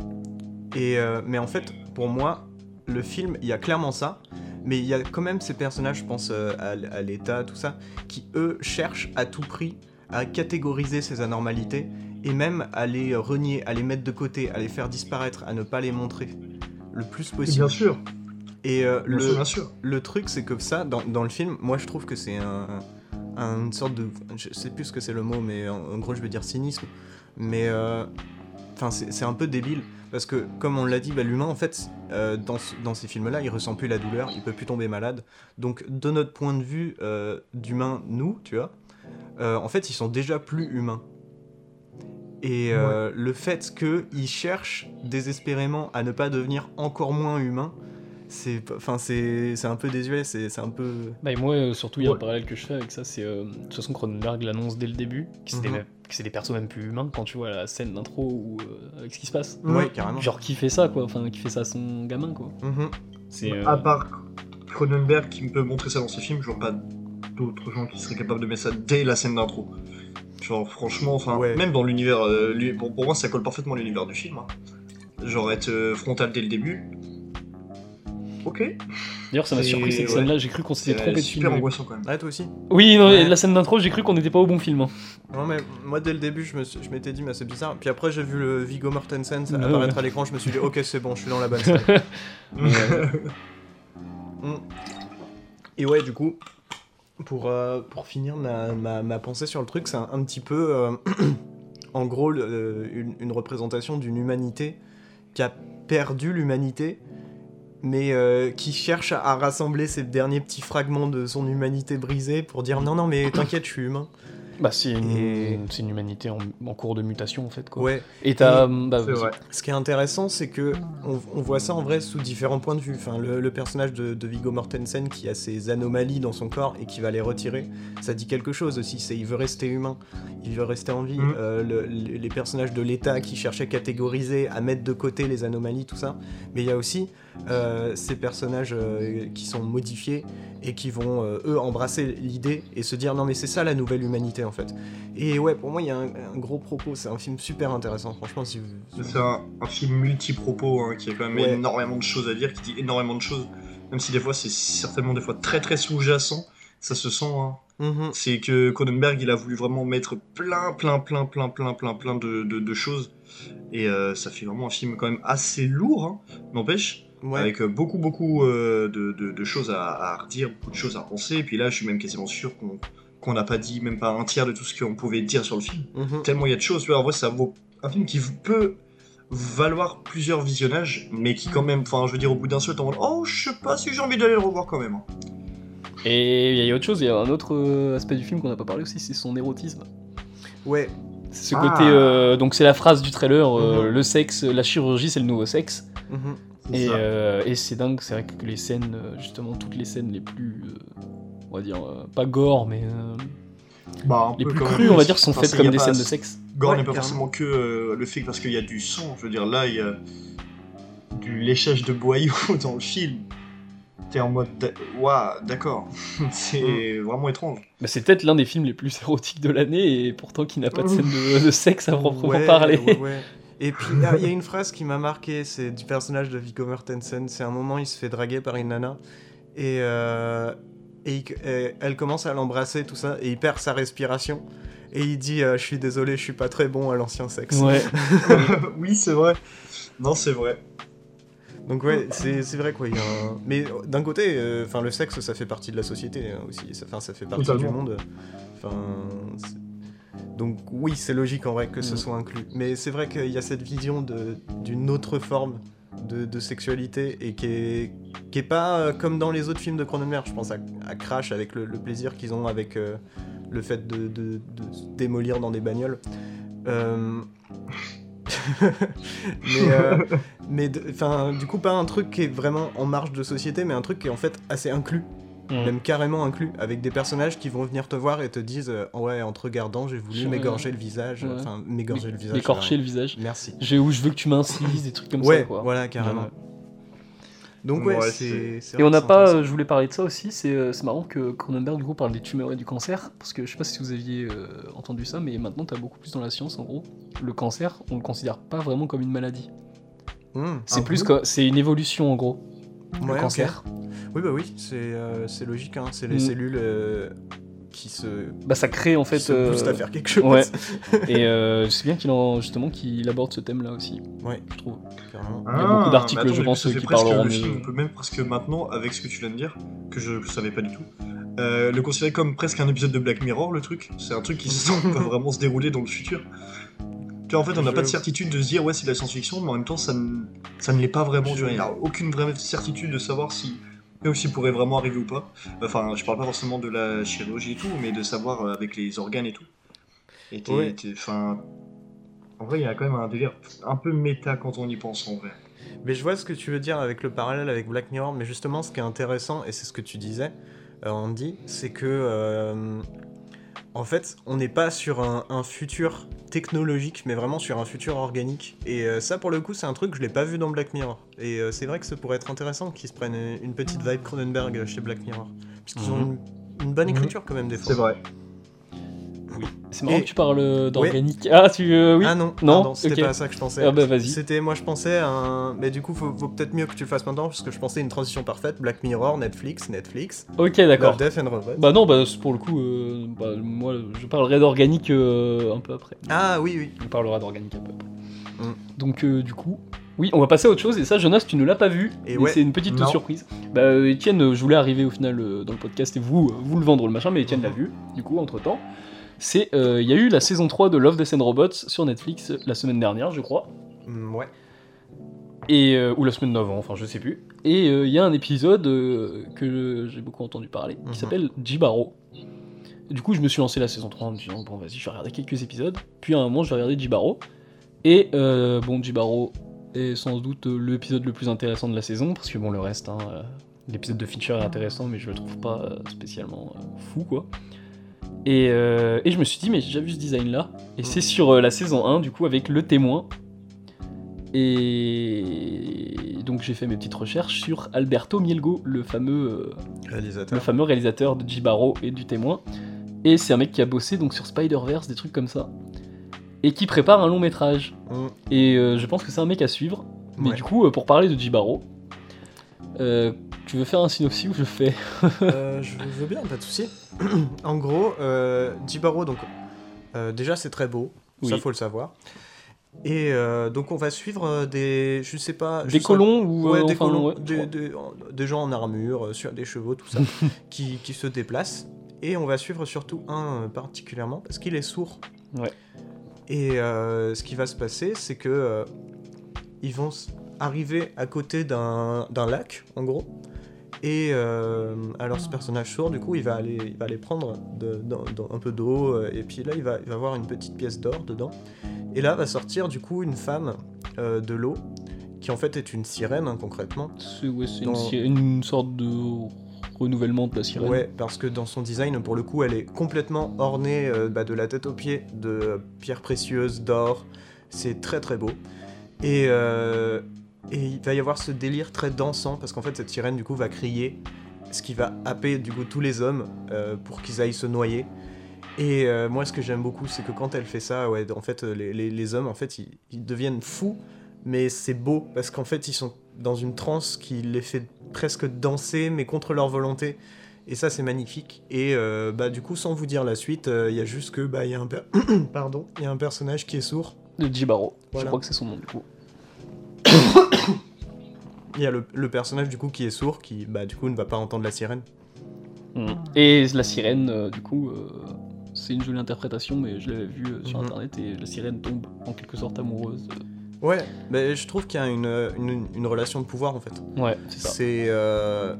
et, euh, mais en fait, pour moi, le film, il y a clairement ça, mais il y a quand même ces personnages, je pense à, l'État, tout ça, qui eux cherchent à tout prix à catégoriser ces anormalités et même à les renier, à les mettre de côté, à les faire disparaître, à ne pas les montrer le plus possible. Bien sûr. Et euh, Bien le, sûr, bien sûr. le truc, c'est que ça, dans, dans le film, moi je trouve que c'est un- une sorte de. Je sais plus ce que c'est le mot, mais en, en gros, je vais dire cynisme. Mais. euh, Enfin, c'est c'est un peu débile. Parce que, comme on l'a dit, bah, l'humain, en fait, euh, dans, dans ces films-là, il ressent plus la douleur, il peut plus tomber malade. Donc, de notre point de vue euh, d'humain, nous, tu vois, euh, en fait, ils sont déjà plus humains. Et le fait qu'ils cherchent désespérément à ne pas devenir encore moins humains, c'est enfin c'est c'est un peu désuet, c'est c'est un peu Bah, et moi, euh, surtout, il y a un parallèle que je fais avec ça, c'est. euh, de toute façon, Cronenberg l'annonce dès le début, que c'est des, Mhm. que c'est des persos même plus humains quand tu vois la scène d'intro ou euh, avec ce qui se passe. ouais carrément. Genre, qui fait ça, quoi Enfin, qui fait ça à son gamin, quoi. Mhm. C'est. euh, À part Cronenberg qui me peut montrer ça dans ses films, je vois pas d'autres gens qui seraient capables de mettre ça dès la scène d'intro. Genre franchement, enfin, Ouais. même dans l'univers, euh, lui- bon, pour moi ça colle parfaitement à l'univers du film. hein. Genre être euh, frontal dès le début. Ok. D'ailleurs, ça m'a surpris cette ouais. scène-là, j'ai cru qu'on s'était trompé de super film. angoissant quand même. Ouais toi aussi. Oui, non, Ouais. la scène d'intro, j'ai cru qu'on n'était pas au bon film. hein. Non mais moi dès le début je me suis- je m'étais dit mais c'est bizarre. Puis après j'ai vu le Viggo Mortensen Ouais, apparaître ouais. à l'écran, je me suis dit ok c'est bon, je suis dans la bonne série. <laughs> Mm. Et ouais, du coup, pour, euh, pour finir ma, ma, ma pensée sur le truc, c'est un, un petit peu, euh, <clears throat> en gros, le- euh, une, une représentation d'une humanité qui a perdu l'humanité, mais euh, qui cherche à, rassembler ces derniers petits fragments de son humanité brisée pour dire non, non, mais t'inquiète, je suis humain. Bah, c'est une, Et- c'est une humanité en, en cours de mutation, en fait, quoi. Ouais. Et t'as. bah, C'est vas-y. vrai. Ce qui est intéressant, c'est que on, on voit ça en vrai sous différents points de vue. Enfin, le, le personnage de, de Viggo Mortensen qui a ses anomalies dans son corps et qui va les retirer, ça dit quelque chose aussi. C'est il veut rester humain, il veut rester en vie. Mhm. Euh, le- le- les personnages de l'État qui cherchaient à catégoriser, à mettre de côté les anomalies, tout ça. Mais il y a aussi euh, ces personnages euh, qui sont modifiés et qui vont euh, eux embrasser l'idée et se dire non mais c'est ça la nouvelle humanité en fait. Et ouais, pour moi il y a un, un gros propos. C'est un film super intéressant. Franchement, si vous C'est un, un film multi-propos hein, qui a quand même Ouais. énormément de choses à dire, qui dit énormément de choses, même si des fois c'est certainement des fois très très sous-jacent, ça se sent. hein. Mhm. C'est que Cronenberg il a voulu vraiment mettre plein plein plein plein plein plein plein de, de, de choses et euh, ça fait vraiment un film quand même assez lourd, hein, n'empêche, Ouais. avec euh, beaucoup beaucoup euh, de, de, de choses à, à redire, beaucoup de choses à penser. Et puis là je suis même quasiment sûr qu'on n'a pas dit même pas un tiers de tout ce qu'on pouvait dire sur le film Mhm. tellement il y a de choses. Tu vois, en vrai, ça vaut un film qui peut valoir plusieurs visionnages, mais qui quand même, enfin, je veux dire, au bout d'un seul, t'es en mode, oh, je sais pas si j'ai envie d'aller le revoir quand même. hein. Et il y a autre chose, il y a un autre euh, aspect du film qu'on n'a pas parlé aussi, c'est son érotisme. Ouais. C'est ce Ah. côté. euh, donc, c'est la phrase du trailer euh, Mhm. le sexe, la chirurgie, c'est le nouveau sexe. Mhm. Et, euh, et c'est dingue, c'est vrai que les scènes, euh, justement, toutes les scènes les plus. euh, on va dire, euh, pas gore, mais. euh, Bah, les plus crues, on va dire, sont faites comme des scènes de sexe. Gore Ouais, n'est pas forcément que euh, le fait parce qu'il y a du sang. Je veux dire, là, il y a du léchage de boyaux <laughs> dans le film. T'es en mode, waouh, d'accord. <laughs> c'est vraiment étrange. Bah, c'est peut-être l'un des films les plus <laughs> érotiques de l'année, et pourtant qui n'a pas de scène de, de sexe à proprement Ouais, parler. ouais, ouais. Et puis il y, a- il y a une phrase qui m'a marqué, c'est du personnage de Viggo Mortensen. C'est un moment, il se fait draguer par une nana et, euh, et, il- et elle commence à l'embrasser, tout ça, et il perd sa respiration. Et il dit euh, Je suis désolé, je suis pas très bon à l'ancien sexe. Ouais. <laughs> oui, c'est vrai. Non, c'est vrai. Donc ouais, c'est c'est vrai quoi. il y a un- Mais d'un côté, euh, enfin le sexe, ça fait partie de la société hein, aussi. Ça, fait partie Totalement. du monde. Enfin, donc oui, c'est logique en vrai que ce Mm. soit inclus. Mais c'est vrai qu'il y a cette vision d'une autre forme de, de sexualité et qui est, qui est pas euh, comme dans les autres films de Cronenberg. Je pense à, à Crash avec le, le plaisir qu'ils ont avec euh, le fait de, de- de se démolir dans des bagnoles. Euh, <laughs> mais <laughs> mais du coup pas un truc qui est vraiment en marge de société mais un truc qui est en fait assez inclus Mm. même carrément inclus avec des personnages qui vont venir te voir et te disent euh, ouais en te regardant j'ai voulu Ouais. m'égorger le visage Ouais. enfin m'égorger le visage D'écorcher c'est le visage. merci J'ai où je veux que tu m'incises, des trucs comme ouais ça, quoi. voilà carrément Ouais. donc ouais, Ouais, c'est Et on n'a pas, euh, je voulais parler de ça aussi, c'est euh, c'est marrant que Cronenberg du coup parle des tumeurs et du cancer, parce que je sais pas si vous aviez euh, entendu ça, mais maintenant t'as beaucoup plus dans la science en gros. Le cancer, on le considère pas vraiment comme une maladie. Hmm. C'est plus que c'est une évolution en gros. Ouais, le ok. cancer. oui bah oui c'est euh, c'est logique hein. c'est les Mm. cellules euh, qui se, Bah ça crée en fait. euh, booste à faire quelque chose. ouais. <laughs> Et euh, c'est bien qu'il en justement qu'il aborde ce thème-là aussi, Ouais, je trouve. carrément. Il y a beaucoup d'articles, je pense, qui parleront film, on peut même presque maintenant, avec ce que tu viens de dire, que je savais pas du tout, euh, le considérer comme presque un épisode de Black Mirror, le truc. C'est un truc qui semble <laughs> pas vraiment se dérouler dans le futur. Tu vois, en fait, on n'a pas de certitude de se dire, ouais, c'est de la science-fiction, mais en même temps, ça ne, ça ne l'est pas vraiment. Il n'y a aucune vraie certitude de savoir si. Même s'il pourrait vraiment arriver ou pas. Enfin, je parle pas forcément de la chirurgie et tout, mais de savoir euh, avec les organes et tout. Et t'es- Ouais. t'es- Enfin. En vrai, il y a quand même un délire un peu méta quand on y pense en vrai. Mais je vois ce que tu veux dire avec le parallèle avec Black Mirror, mais justement, ce qui est intéressant, et c'est ce que tu disais, euh, Andy, c'est que, euh, en fait, on n'est pas sur un, un futur technologique, mais vraiment sur un futur organique. Et euh, ça, pour le coup, c'est un truc que je l'ai pas vu dans Black Mirror. Et euh, c'est vrai que ça pourrait être intéressant qu'ils se prennent une petite vibe Cronenberg chez Black Mirror. Parce qu'ils ont Mhm. une, une bonne Mhm. écriture quand même des fois. C'est vrai. C'est marrant Et- que tu parles euh, d'organique. Ah tu euh, oui. Ah non, Non, c'était pas à ça que je pensais. Ah bah, vas-y. C'était, moi je pensais à un. Mais du coup, faut, faut peut-être mieux que tu le fasses maintenant, parce que je pensais à une transition parfaite. Black Mirror, Netflix, Netflix. Ok d'accord. Death and Robots. Bah non bah pour le coup euh, bah, moi je parlerai d'organique euh, un peu après. Ah oui, oui. On parlera d'organique un peu après. Mm. Donc du coup, oui, on va passer à autre chose. Et ça, Jonas, tu ne l'as pas vu. Et Et ouais. c'est une petite Non. surprise. Bah, Étienne, euh, je voulais arriver au final euh, dans le podcast et vous, euh, vous le vendre le machin, mais Étienne l'a vu, du coup, entre temps. C'est, euh, il y a eu la saison 3 de Love, Death and Robots sur Netflix euh, la semaine dernière, je crois. Mm, ouais. Et, euh, ou la semaine d'avant, enfin je sais plus. Et euh, il y a un épisode que j'ai beaucoup entendu parler, qui Mhm. s'appelle Jibaro. Du coup, je me suis lancé la saison 3 en me disant, bon, vas-y, je vais regarder quelques épisodes. Puis à un moment, je vais regarder Jibaro. Et bon, Jibaro est sans doute l'épisode le plus intéressant de la saison, parce que bon, le reste, hein, l'épisode de Fincher est intéressant, mais je le trouve pas spécialement fou, quoi. Et, euh, et je me suis dit, mais j'ai déjà vu ce design-là. Et c'est sur euh, la saison 1, du coup, avec Le Témoin. Et donc j'ai fait mes petites recherches sur Alberto Mielgo, le fameux, euh, le Réalisateur. fameux réalisateur de Jibaro et du Témoin. Et c'est un mec qui a bossé donc sur Spider-Verse, des trucs comme ça. Et qui prépare un long métrage. Mm. Et je pense que c'est un mec à suivre. Mais Ouais. du coup, pour parler de Jibaro, tu veux faire un synopsis ou je fais Euh, je veux bien, pas de souci. <clears throat> en gros, euh, Jibaro, donc, euh, déjà c'est très beau, ça faut le savoir. Et euh, donc on va suivre des, je sais pas, Des colons ou Ouais, des enfin, colons, ouais, je des, crois. des- des gens en armure, sur des chevaux, tout ça, <laughs> qui, qui se déplacent. Et on va suivre surtout un particulièrement parce qu'il est sourd. Ouais. Et ce qui va se passer, c'est que ils vont arriver à côté d'un d'un lac, en gros. Et euh, alors ce personnage sourd, du coup, il va aller, il va aller prendre de- dans- dans un peu d'eau, euh, et puis là, il va, il va avoir une petite pièce d'or dedans. Et là, va sortir du coup une femme euh, de l'eau, qui en fait est une sirène, hein, concrètement. C'est ouais, une, sorte de renouvellement de la sirène. Ouais, parce que dans son design, pour le coup, elle est complètement ornée euh, bah, de la tête aux pieds de pierres précieuses, d'or. C'est très très beau. Et, euh, et il va y avoir ce délire très dansant, parce qu'en fait, cette sirène, du coup, va crier, ce qui va happer, du coup, tous les hommes euh, pour qu'ils aillent se noyer. Et euh, moi, ce que j'aime beaucoup, c'est que quand elle fait ça, ouais, en fait, les, les- les hommes, en fait, ils, ils deviennent fous, mais c'est beau, parce qu'en fait, ils sont dans une transe qui les fait presque danser, mais contre leur volonté. Et ça, c'est magnifique. Et euh, bah, du coup, sans vous dire la suite, euh, il y a juste que, bah, il y a un, per- <coughs> pardon, il y a un personnage qui est sourd. De Jibaro. Je crois que c'est son nom du coup. Il y a le, le personnage, du coup, qui est sourd, qui, bah, du coup, ne va pas entendre la sirène. Mm. Et la sirène, euh, du coup, euh, c'est une jolie interprétation, mais je l'avais vu euh, sur Mhm. internet et la sirène tombe en quelque sorte amoureuse. Ouais, mais je trouve qu'il y a une, une, une relation de pouvoir, en fait. Ouais, c'est ça. C'est. euh,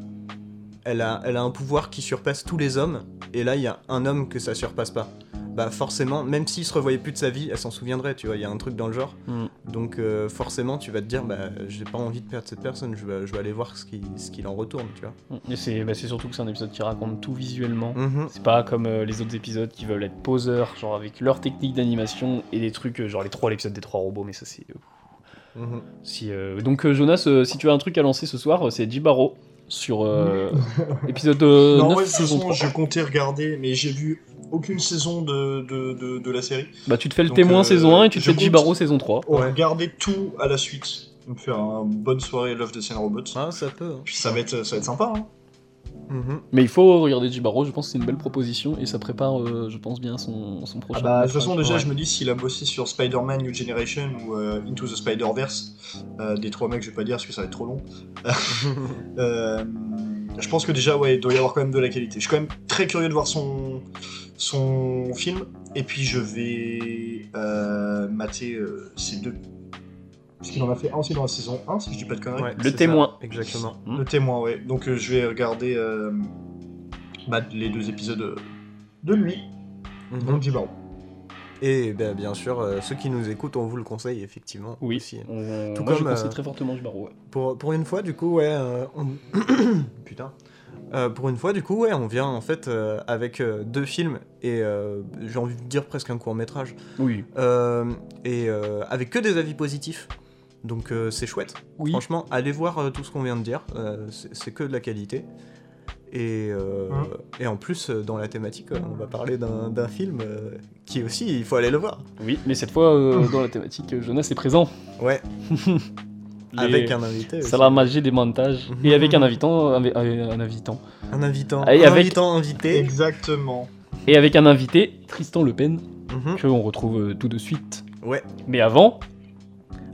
elle, a, elle a un pouvoir qui surpasse tous les hommes, et là, il y a un homme que ça surpasse pas. Bah, forcément, même s'il se revoyait plus de sa vie, elle s'en souviendrait, tu vois, il y a un truc dans le genre. Mm. Donc, euh, forcément, tu vas te dire, bah, j'ai pas envie de perdre cette personne, je vais, je vais aller voir ce qu'il ce qu'il en retourne, tu vois. Mm. Et c'est bah, c'est surtout que c'est un épisode qui raconte tout visuellement. Mhm. C'est pas comme euh, les autres épisodes qui veulent être poseurs, genre avec leur technique d'animation et des trucs, euh, genre les trois, l'épisode des trois robots, mais ça c'est. euh, Mhm. si, euh, Donc euh, Jonas, euh, si tu as un truc à lancer ce soir, euh, c'est Jibaro sur euh, <laughs> épisode euh, non, 9 ouais, de toute saison façon, 3. je comptais regarder, mais j'ai vu aucune saison de, de, de, de la série. Bah tu te fais le Donc, témoin euh, saison 1 et tu te fais compte- Jibaro saison 3. On va Ouais. regarder tout à la suite. Me faire une bonne soirée Love the Scene Robots. Ah, ça peut. hein. Puis ça va être, ça va être sympa. Hein. Mhm. Mais il faut regarder Jibaro, je pense que c'est une belle proposition et ça prépare, euh, je pense, bien son, son Ah prochain. bah, de toute façon, déjà, ouais. je me dis s'il a bossé sur Spider-Man New Generation ou euh, Into the Spider-Verse, euh, des trois mecs, je vais pas dire parce que ça va être trop long. <laughs> Euh, je pense que déjà, ouais, il doit y avoir quand même de la qualité. Je suis quand même très curieux de voir son, son film, et puis je vais euh, mater euh, ces deux. Parce qu'il en a fait un aussi dans la saison 1, si je dis pas de conneries. Ouais, Le ça, témoin. Exactement. Le témoin, ouais. Donc euh, je vais regarder euh, bah, les deux épisodes de lui, Mhm. donc Jibaro. Et ben, bien sûr, euh, ceux qui nous écoutent, on vous le conseille effectivement Oui, aussi. on... Tout moi je comme, conseille euh, très fortement Jibaro. ouais. Pour, pour une fois, du coup, ouais, euh, on... <coughs> putain. Euh, pour une fois, du coup, ouais, on vient en fait euh, avec euh, deux films et euh, j'ai envie de dire presque un court métrage Oui, Euh, et euh, avec que des avis positifs. Donc euh, c'est chouette. oui. Franchement, allez voir euh, tout ce qu'on vient de dire. euh, c'est que de la qualité. Et, euh, Hein et en plus, dans la thématique, on va parler d'un d'un film euh, qui aussi, il faut aller le voir. Oui, mais cette fois, euh, dans la thématique, Jonas est présent. Ouais, <laughs> Les- avec un invité. C'est la magie des montages. Mhm. Et avec un invitant, un, un invitant. Un invitant. Et un avec- invitant invité. Exactement. Et avec un invité, Tristan Le Pen, Mhm. que on retrouve euh, tout de suite. Ouais. Mais avant,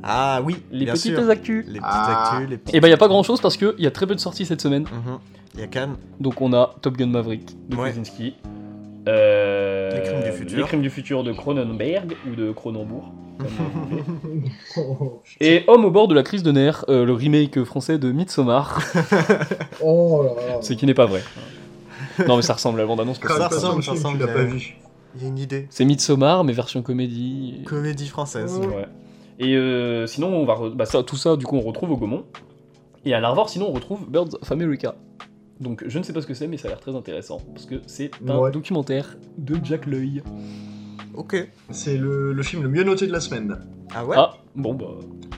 Ah oui, les bien petites sûr. actus. Les petites Ah. actus, les petites... Et bah, il y a pas grand chose parce qu'il y a très peu de sorties cette semaine. Mhm. Il y a Cannes. Donc, on a Top Gun Maverick de Ouais. Krasinski. Euh, Les Crimes du futur. Les Crimes du futur de Cronenberg ou de Cronenbourg. <laughs> Et Homme au bord de la crise de nerfs, euh, le remake français de Midsommar, <laughs> <laughs> oh là là. ce qui n'est pas vrai. Non mais ça ressemble à la bande-annonce. Ça ça ressemble, ça ressemble, Tu l'as pas vu. Il y a une idée. C'est Midsommar mais version comédie. Comédie française. Ouais. Et euh, sinon on va re- bah, ça, tout ça du coup on retrouve au Gaumont. Et à Larvor sinon on retrouve Birds of America. Donc je ne sais pas ce que c'est mais ça a l'air très intéressant parce que c'est un Ouais. documentaire de Jack L'œil. Ok. C'est le, le film le mieux noté de la semaine. Ah ouais Ah bon bah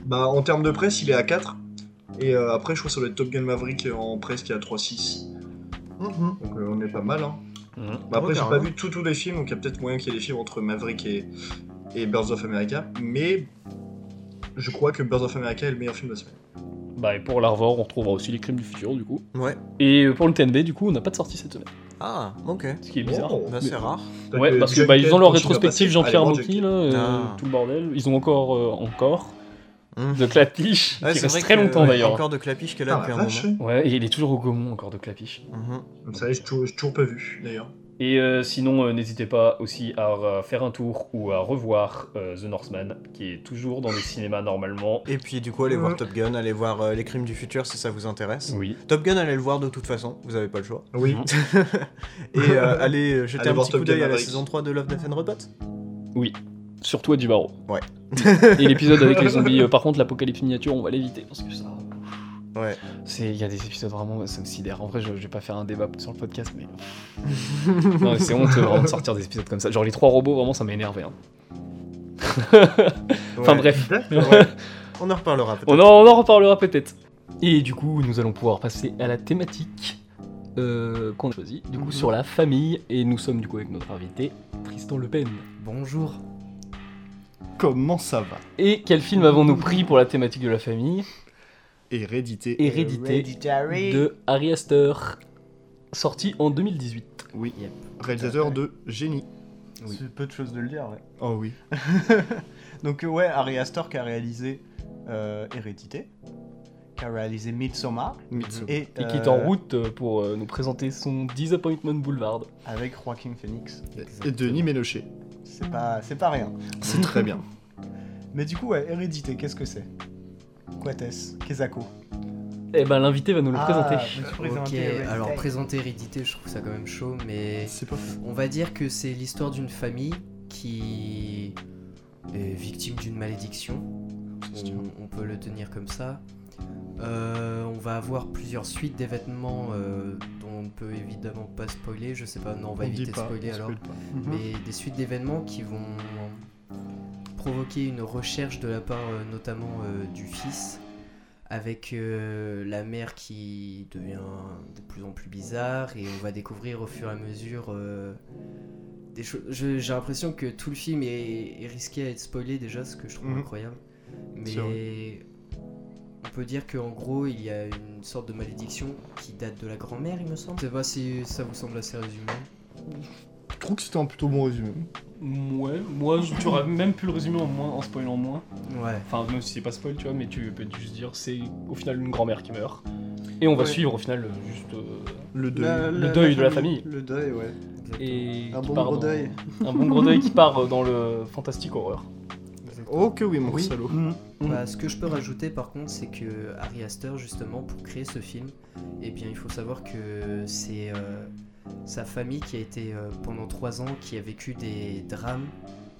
Bah, en termes de presse, il est à 4. Et euh, après, je crois que ça doit être Top Gun Maverick en presse qui est à 3-6. Mhm. Donc euh, on est pas mal. Hein. mhm. Bah, après, j'ai pas vu tous tous les films, donc il y a peut-être moyen qu'il y ait des films entre Maverick et, et Birds of America. Mais je crois que Birds of America est le meilleur film de la semaine. Bah et pour Larvor on retrouvera aussi les crimes du futur du coup. Ouais. Et pour le TNB du coup on n'a pas de sortie cette semaine. Ah, ok. Ce qui est bizarre. Oh. Bah, Mais- c'est rare. Ouais, parce que bah, ils ont leur rétrospective. Jean-Pierre Mocky, là, euh, Ah. tout le bordel. Ils ont encore, euh, encore Mhm. de Clapiche, Ouais, qui c'est reste vrai très que- longtemps d'ailleurs. Encore de Clapiche qui est là Ah, depuis la un moment. ouais. Et il est toujours au Gaumont encore de Clapiche. Mhm. Comme ça, j'ai toujours, j'ai toujours pas vu d'ailleurs. Et euh, sinon, euh, n'hésitez pas aussi à euh, faire un tour ou à revoir euh, The Northman, qui est toujours dans les cinémas normalement. Et puis du coup, allez voir Top Gun, allez voir euh, Les Crimes du Futur si ça vous intéresse. Oui. Top Gun, allez le voir de toute façon, vous avez pas le choix. Oui. <laughs> Et euh, <laughs> allez jeter Allez un voir petit Top coup d'œil à la saison 3 de Love, Death and Robots. Surtout à Dubaro. Ouais. et l'épisode avec les <laughs> zombies, par contre, l'apocalypse miniature, on va l'éviter parce que ça. Ouais. C'est, il y a des épisodes vraiment, ça me sidère. En vrai, je, je vais pas faire un débat sur le podcast, mais. <laughs> non, c'est honteux vraiment de sortir des épisodes comme ça. Genre les trois robots, vraiment, ça m'a énervé. hein. <laughs> Enfin Ouais. bref. <laughs> Ouais. On en reparlera peut-être. On en, on en reparlera peut-être. Et du coup, nous allons pouvoir passer à la thématique euh, qu'on a choisie, du coup Mhm. sur la famille. Et nous sommes du coup avec notre invité, Tristan Le Pen. Bonjour. Comment ça va? Et quel film avons-nous pris pour la thématique de la famille? Hérédité. Hérédité de Harry Astor, sorti en 2018. Oui. Yep. Réalisateur de Génie. Oui. C'est peu de choses de le dire, ouais. Oh oui. <laughs> Donc euh, ouais, Ari Astor qui a réalisé euh, Hérédité, qui a réalisé Midsommar, et, Et qui est euh, en route euh, pour euh, nous présenter son Disappointment Boulevard. avec Joaquin Phoenix. Et Denis Ménochet. C'est pas, c'est pas rien. C'est très bien. <laughs> Mais du coup, ouais, Hérédité, qu'est-ce que c'est? Quoi est-ce Kezako Eh ben l'invité va nous le présenter. Ok, alors présenter Hérédité, je trouve ça quand même chaud, mais pas on va dire que c'est l'histoire d'une famille qui est victime d'une malédiction. On, on peut le tenir comme ça. Euh, on va avoir plusieurs suites d'événements euh, dont on ne peut évidemment pas spoiler. Je sais pas, non, on va On éviter de pas, spoiler alors. pas. mais des suites d'événements qui vont provoquer une recherche de la part euh, notamment euh, du fils avec euh, la mère qui devient de plus en plus bizarre et on va découvrir au fur et à mesure euh, des choses. J'ai l'impression que tout le film est, est risqué à être spoilé déjà, ce que je trouve Mhm. incroyable. Mais on peut dire qu'en gros, il y a une sorte de malédiction qui date de la grand-mère, il me semble. Je sais pas si ça vous semble assez résumé. Je trouve que c'était un plutôt bon résumé. Ouais, moi, je- tu aurais même pu le résumer en, moins, en spoilant moins. Ouais. Enfin, même si c'est pas spoil, tu vois, mais tu peux juste dire c'est au final une grand-mère qui meurt. Et on va Ouais. suivre au final euh, juste. euh, Le deuil. La- Le deuil de la famille. Le deuil, ouais. et Un bon gros dans- deuil. Un bon gros deuil qui <laughs> part dans le fantastique horreur. Oh que oui, mon Oui. salaud. Mm. Bah, ce que je peux rajouter par contre, c'est que Harry Astor, justement, pour créer ce film, eh bien, il faut savoir que c'est euh, sa famille qui a été euh, pendant trois ans, qui a vécu des drames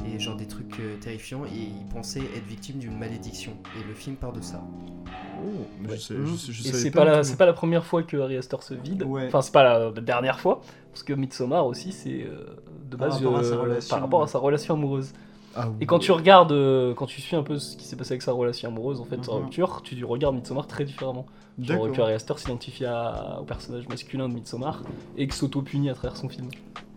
et genre des trucs euh, terrifiants, et il pensait être victime d'une malédiction. Et le film part de ça. Oh, mais Ouais. je, sais, je, sais- je Et c'est pas la, pas la première fois que Harry Astor se vide. Ouais. Enfin, c'est pas la, la dernière fois. Parce que Midsommar aussi, c'est euh, de Par base rapport sa euh, relation, par rapport à sa relation amoureuse. Ah, Et quand tu regardes, euh, quand tu suis un peu ce qui s'est passé avec sa relation amoureuse, en fait, sa Mhm. rupture, tu regardes Midsommar très différemment. Genre. Harry Astor s'identifie au personnage masculin de Midsommar et que s'auto-punit à travers son film.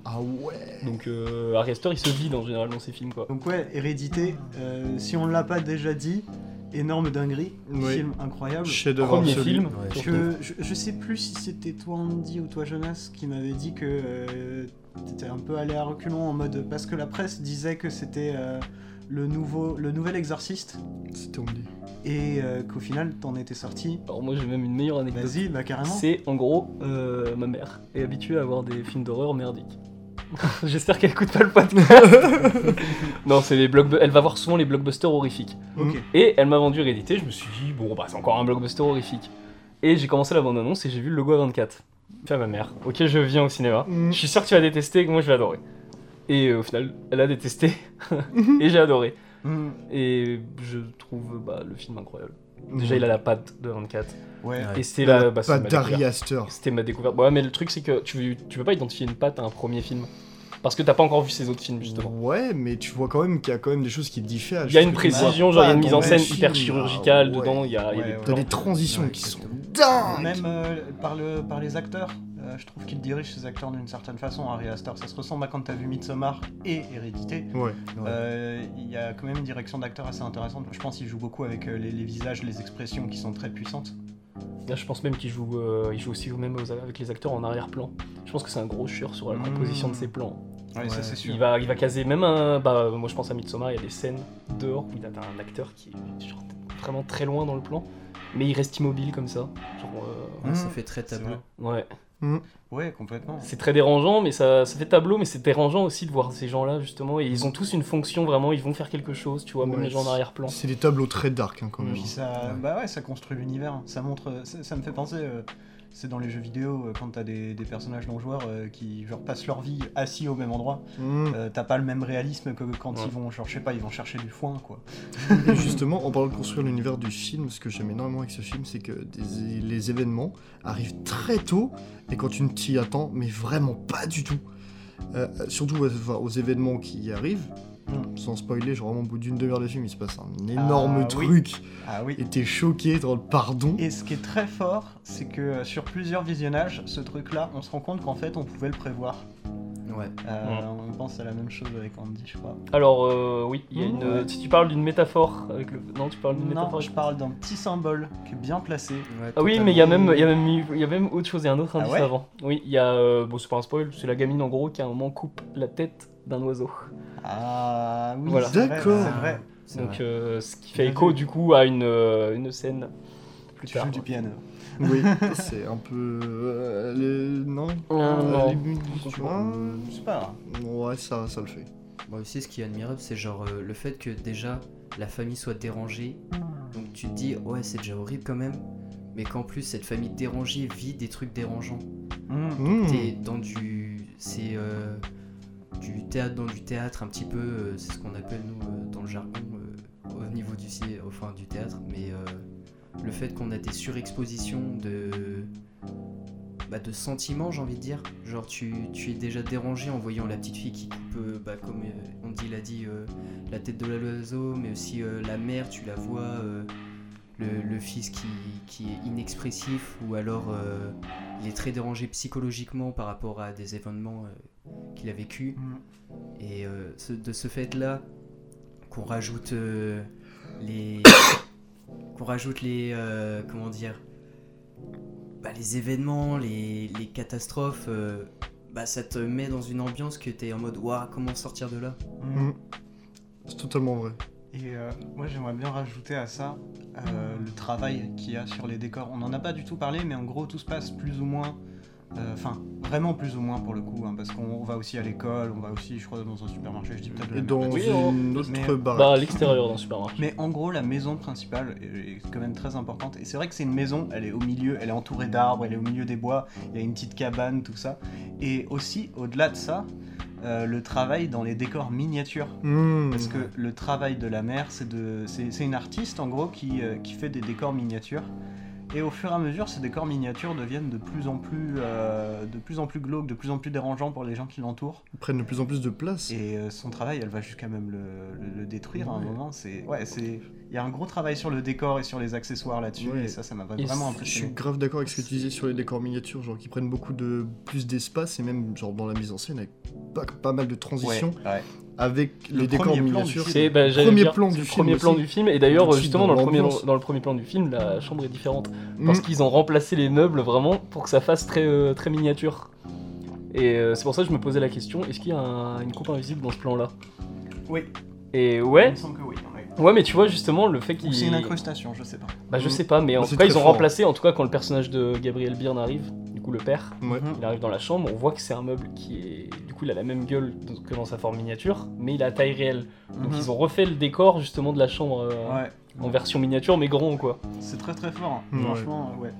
Ah ouais. Donc euh, Harry Astor, il se vide en général dans ses films, quoi. Donc ouais, Hérédité, euh, si on l'a pas déjà dit, énorme dinguerie, Oui. film incroyable. Chef-d'œuvre Premier absolu. film. Ouais. Que, je, je sais plus si c'était toi Andy ou toi Jonas qui m'avait dit que euh, t'étais un peu allé à reculons en mode parce que la presse disait que c'était euh, le nouveau le nouvel exorciste C'était dit. et euh, qu'au final t'en étais sorti. Alors moi j'ai même une meilleure anecdote. Vas-y, bah carrément. C'est en gros, euh, ma mère est habituée à voir des films d'horreur merdiques. <laughs> J'espère qu'elle écoute pas le podcast. <laughs> non, c'est les blockbusters. Elle va voir souvent les blockbusters horrifiques. Ok. Et elle m'a vendu Hérédité. Je me suis dit, bon, bah, c'est encore un blockbuster horrifique. Et j'ai commencé la bande-annonce et j'ai vu le logo A24. Fait à ma mère, ok, je viens au cinéma. Mm. Je suis sûr que tu vas détester, que moi je vais adorer. Et euh, au final, elle a détesté. <laughs> et j'ai adoré. Mm. Et je trouve bah, le film incroyable. Déjà, il a la patte de 24. Ouais. Et c'est la. la Bah, c'est patte découverte. Astor. C'était ma découverte. Ouais, mais le truc, c'est que tu, tu peux pas identifier une patte à un premier film. Parce que t'as pas encore vu ses autres films, justement. Ouais, mais tu vois quand même qu'il y a quand même des choses qui diffèrent. Il y a une précision, genre il y a une mise en scène hyper chirurgicale Ah ouais. dedans. Il y a, il y a Ouais, des plans. transitions Ouais, qui sont dingues. Même euh, par, le, par les acteurs, euh, je trouve qu'il dirige ses acteurs d'une certaine façon, Harry Astor. Ça se ressemble à quand t'as vu Midsommar et Hérédité. Ouais. Euh, Il y a quand même une direction d'acteur assez intéressante. Je pense qu'il joue beaucoup avec euh, les, les visages, les expressions qui sont très puissantes. Là, je pense même qu'il joue, euh, il joue aussi même aux- avec les acteurs en arrière-plan. Je pense que c'est un gros chieur sur la Mmh. composition de ses plans. Ouais, Ouais. ça c'est sûr. Il va, il va caser même un. Bah, moi je pense à Midsommar, il y a des scènes dehors où t'as un acteur qui est genre vraiment très loin dans le plan, mais il reste immobile comme ça. Genre, euh, Ouais, ça Mhm. fait très tableau. vrai. Ouais. Ouais, complètement. C'est très dérangeant, mais ça, ça fait tableau, mais c'est dérangeant aussi de voir ces gens-là, justement. Et ils ont tous une fonction, vraiment, ils vont faire quelque chose, tu vois, même Ouais, les gens en arrière-plan. C'est des tableaux très dark hein, quand même. Puis ça, bah ouais, ça construit l'univers. Ça montre, ça, ça me fait penser. euh, c'est dans les jeux vidéo euh, quand t'as des, des personnages non joueurs euh, qui genre passent leur vie assis au même endroit. Mm. euh, t'as pas le même réalisme que quand Ouais. ils vont, genre je sais pas, ils vont chercher du foin quoi. Et justement, en parlant de construire l'univers du film, ce que j'aime énormément avec ce film, c'est que des- les événements arrivent très tôt et quand tu ne t'y attends, mais vraiment pas du tout. Euh, surtout enfin, aux événements qui arrivent, Sans spoiler, genre vraiment au bout d'une demi-heure de film, il se passe un énorme Ah, oui. truc Ah oui. et t'es choqué dans le pardon. Et ce qui est très fort, c'est que euh, sur plusieurs visionnages, ce truc-là, on se rend compte qu'en fait, on pouvait le prévoir. Ouais. Euh, On pense à la même chose avec Andy, je crois. Alors, euh, oui, il y a une. Ouais. Si tu parles d'une métaphore avec le. Non, tu parles d'une Non, métaphore je avec- parle d'un petit symbole qui est bien placé. Ouais, Ah oui, mais il y a même, il y a même, eu- il y a même autre chose, il y a un autre Ah indice ouais avant. Oui, il y a, euh, bon c'est pas un spoil, c'est la gamine en gros qui à un moment coupe la tête d'un oiseau. Ah oui, Voilà. c'est vrai, D'accord. c'est vrai. C'est Donc vrai. euh, ce qui fait écho du coup à une, euh, une scène plus Tu tard. joues du piano. Oui, <laughs> c'est un peu. euh, Non? Euh, Euh, non. les bu- tu vois C'est pas. Ouais, ça, ça le fait. Moi aussi, ce qui est admirable, c'est genre euh, le fait que déjà la famille soit dérangée. Donc tu te dis, ouais, c'est déjà horrible quand même. Mais qu'en plus, cette famille dérangée vit des trucs dérangeants. Mm. Mm. T'es dans du. C'est. euh, du théâtre dans du théâtre, un petit peu. euh, c'est ce qu'on appelle, nous, euh, dans le jargon, euh, au niveau du, enfin, du théâtre. Mais le fait qu'on a des surexpositions de. Bah, de sentiments, j'ai envie de dire. Genre, tu, tu es déjà dérangé en voyant la petite fille qui coupe, bah, comme on dit, l'a dit, la tête de l'oiseau, mais aussi la mère, tu la vois, le, le fils qui, qui est inexpressif, ou alors il est très dérangé psychologiquement par rapport à des événements qu'il a vécu. Mm. Et euh, ce- de ce fait-là, qu'on rajoute euh, les. <coughs> qu'on rajoute les. euh, comment dire bah, Les événements, les, les catastrophes, euh, bah, ça te met dans une ambiance que t'es en mode Waouh, comment sortir de là? Mm. C'est totalement vrai. Et euh, moi j'aimerais bien rajouter à ça euh, le travail qu'il y a sur les décors. On n'en a pas du tout parlé, mais en gros tout se passe plus ou moins, euh, enfin vraiment plus ou moins pour le coup, hein, parce qu'on va aussi à l'école, on va aussi je crois dans un supermarché, je dis peut-être Et dans Oui, une autre mais- Bah, à l'extérieur dans le supermarché. Mais en gros, la maison principale est est quand même très importante. Et c'est vrai que c'est une maison, elle est au milieu, elle est entourée d'arbres, elle est au milieu des bois, il y a une petite cabane, tout ça. Et aussi, au-delà de ça, euh, le travail dans les décors miniatures. Mm. Parce que le travail de la mère, c'est de, c'est, c'est une artiste en gros qui, euh, qui fait des décors miniatures. Et au fur et à mesure, ces décors miniatures deviennent de plus en plus, euh, de plus en plus glauques, de plus en plus dérangeants pour les gens qui l'entourent. Ils prennent de plus en plus de place. Et euh, son travail, elle va jusqu'à même le, le- le détruire à un moment. C'est, ouais, c'est, il y a un gros travail sur le décor et sur les accessoires là-dessus. Ouais. Et ça, ça m'a vraiment Je suis impressionné. grave d'accord avec ce que tu disais sur les décors miniatures, genre qui prennent beaucoup de plus d'espace et même genre dans la mise en scène avec pas, pas mal de transitions ouais. avec Le les décors miniatures. C'est bah, j'allais Premier dire, plan du le film premier plan du film et d'ailleurs justement dans dans le premier l'ambiance. dans le premier plan du film la chambre est différente Mm. parce qu'ils ont remplacé les meubles vraiment pour que ça fasse très euh, très miniature. Et euh, c'est pour ça que je me posais la question est-ce qu'il y a un- une coupe invisible dans ce plan là Oui, Et il ouais me semble que oui. Ouais. mais tu vois justement le fait Ou qu'ils c'est une incrustation, je sais pas. bah je Mm. sais pas mais en Bah, tout cas ils ont fort. remplacé en tout cas quand le personnage de Gabriel Byrne arrive du coup le père Ouais. Il arrive dans la chambre on voit que c'est un meuble qui est du coup il a la même gueule que dans sa forme miniature mais il a taille réelle donc Mhm. ils ont refait le décor justement de la chambre euh, Ouais, en version miniature mais grand quoi c'est très très fort. hein. Ouais. Franchement, euh, ouais.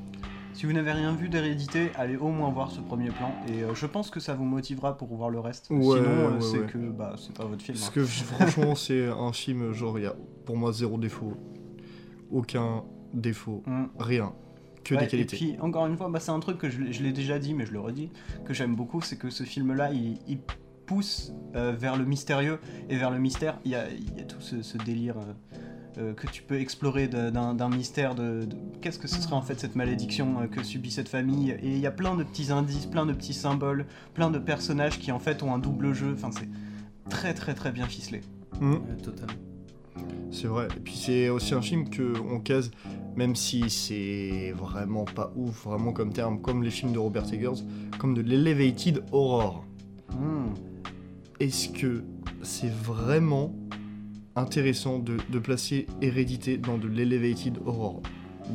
Si vous n'avez rien vu d'hérédité, allez au moins voir ce premier plan. Et euh, je pense que ça vous motivera pour voir le reste. Ouais, Sinon, euh, ouais, c'est ouais. que bah, c'est pas votre film. Parce hein. que franchement, <laughs> c'est un film, genre, il y a pour moi zéro défaut. Aucun défaut. Mm. Rien. Que des qualités. Et puis, encore une fois, bah, c'est un truc que je, l'ai- je l'ai déjà dit, mais je le redis, que j'aime beaucoup, c'est que ce film-là, il, il pousse euh, vers le mystérieux et vers le mystère. Il y a, il y a tout ce, ce délire euh, euh, que tu peux explorer d'un mystère de, de- qu'est-ce que ce serait en fait cette malédiction euh, que subit cette famille. Et il y a plein de petits indices, plein de petits symboles, plein de personnages qui en fait ont un double jeu. Enfin, c'est très très très bien ficelé. Mm. Euh, Totalement. C'est vrai. Et puis c'est aussi un film que on case, même si c'est vraiment pas ouf, vraiment comme terme, comme les films de Robert Eggers, comme de l'elevated horror. Mm. Est-ce que c'est vraiment intéressant de, de placer Hérédité dans de l'elevated horror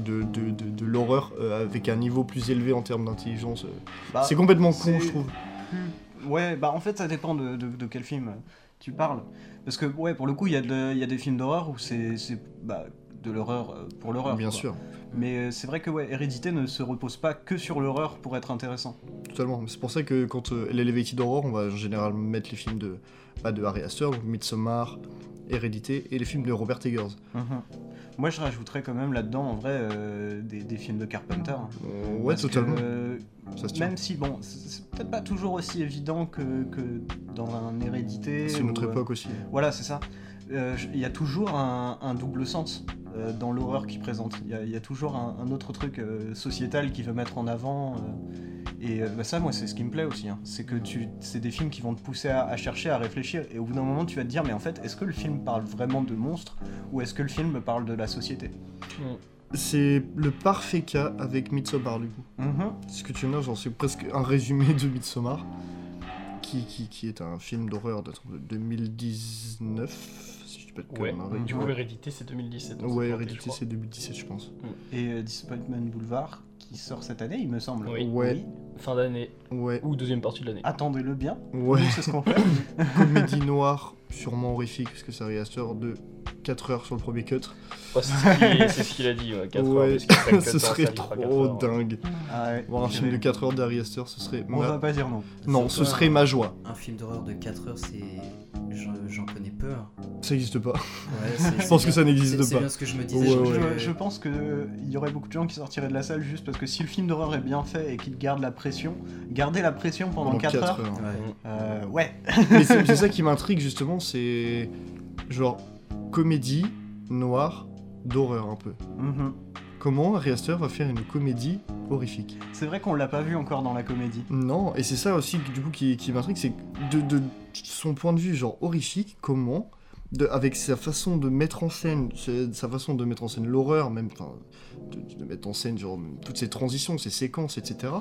de, de, de, de l'horreur euh, avec un niveau plus élevé en termes d'intelligence. euh. Bah, c'est complètement con, je trouve. Ouais, bah en fait ça dépend de, de- quel film tu parles. Parce que ouais, pour le coup, il y, y a des films d'horreur où c'est bah, de l'horreur euh, pour l'horreur. Bien quoi. sûr, Mais c'est vrai que ouais, Hérédité ne se repose pas que sur l'horreur pour être intéressant. totalement. C'est pour ça que quand euh, l'elevated horror, on va en général mettre les films de, bah, de Harry Astor, donc Midsommar, Hérédité, et les films de Robert Eggers. Moi je rajouterais quand même là-dedans en vrai euh, des, des films de Carpenter. hein. Euh, ouais, Parce totalement. Ça se tient. même si bon, c'est peut-être pas toujours aussi évident que, que dans un Hérédité. C'est notre euh, époque aussi. Voilà, c'est ça. Il y a toujours un, un double sens euh, dans l'horreur qu'il présente. Il y, a- il y a toujours un, un autre truc euh, sociétal qu'il veut mettre en avant. euh, et bah ça, moi, c'est ce qui me plaît aussi. hein. C'est que tu, c'est des films qui vont te pousser à, à chercher, à réfléchir. Et au bout d'un moment, tu vas te dire, mais en fait, est-ce que le film parle vraiment de monstres ou est-ce que le film parle de la société? C'est le parfait cas avec Midsommar, du coup. Mhm. Ce que tu viens genre, c'est presque un résumé de Midsommar, qui, qui, qui est un film d'horreur de 2019, si je dis pas de Ouais, conneries. du coup, Hérédité, c'est 2017. donc Ouais, c'est Hérédité, c'est 2017, je pense. Et euh, Disappointment Boulevard, qui sort cette année, il me semble. Oui. Ouais. Fin d'année, Ouais, ou deuxième partie de l'année. Attendez-le bien. ouais. Nous, c'est ce qu'on fait. <laughs> Comédie noire, sûrement horrifique, parce que c'est un réalisateur de 4 heures sur le premier cut. Ouais, c'est ce qu'il- c'est ce qu'il a dit, ouais, 4 heures. parce <laughs> ce serait trop heures. dingue. Ah ouais, Voir un film de purée. 4 heures d'Ari Aster, ce serait... On ma- va pas dire non. Non, C'est ce serait ma joie. Un film d'horreur de 4 heures, c'est. J'en connais peu. hein. Ça n'existe pas. Ouais, <laughs> Je pense que ça n'existe c'est- C'est pas. bien ce que je me disais. Ouais, je- ouais. Je, je- je pense qu'il y aurait beaucoup de gens qui sortiraient de la salle juste parce que si le film d'horreur est bien fait et qu'il garde la pression, garder la pression pendant, Pendant 4 quatre heures, heures. Ouais. euh, ouais. Mais c'est <laughs> c'est ça qui m'intrigue justement, c'est genre comédie noire d'horreur un peu. Mhm. Comment Ari Aster va faire une comédie horrifique C'est vrai qu'on l'a pas vu encore dans la comédie. Non, et c'est ça aussi du coup qui, qui m'intrigue, c'est de, de son point de vue genre horrifique, comment de- avec sa façon de mettre en scène, sa façon de mettre en scène l'horreur, même, enfin, de, de mettre en scène genre, toutes ces transitions, ces séquences, etc.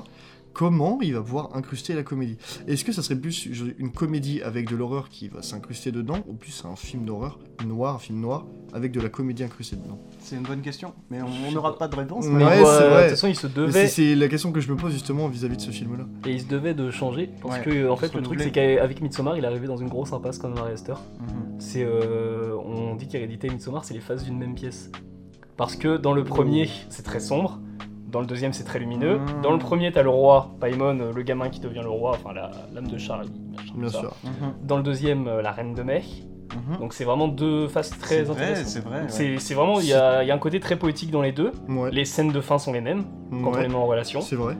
Comment il va pouvoir incruster la comédie Est-ce que ça serait plus une comédie avec de l'horreur qui va s'incruster dedans, ou plus un film d'horreur noir, un film noir, avec de la comédie incrustée dedans? C'est une bonne question, mais on n'aura pas. de réponse. Mais doit- vrai. De toute façon, il se devait, C'est c'est la question que je me pose justement vis-à-vis de ce film-là. et il se devait de changer parce Ouais, que en fait le truc c'est qu'avec Midsommar, il est arrivé dans une grosse impasse comme Ari Aster. Mhm. C'est, euh, on dit qu'Hérédité et Midsommar, c'est les phases d'une même pièce. Parce que dans le premier, c'est très sombre. Dans le deuxième, c'est très lumineux. Mm. Dans le premier, t'as le roi, Paimon, euh, le gamin qui devient le roi, enfin la- l'âme de Charlie. machin, Bien sûr. Mhm. Dans le deuxième, euh, la reine de mai. Mhm. Donc c'est vraiment deux phases très C'est vrai, intéressantes. c'est vrai, ouais. C'est vraiment, il y a, il y a un côté très poétique dans les deux. Ouais, Les scènes de fin sont les mêmes quand on les met en relation. c'est vrai.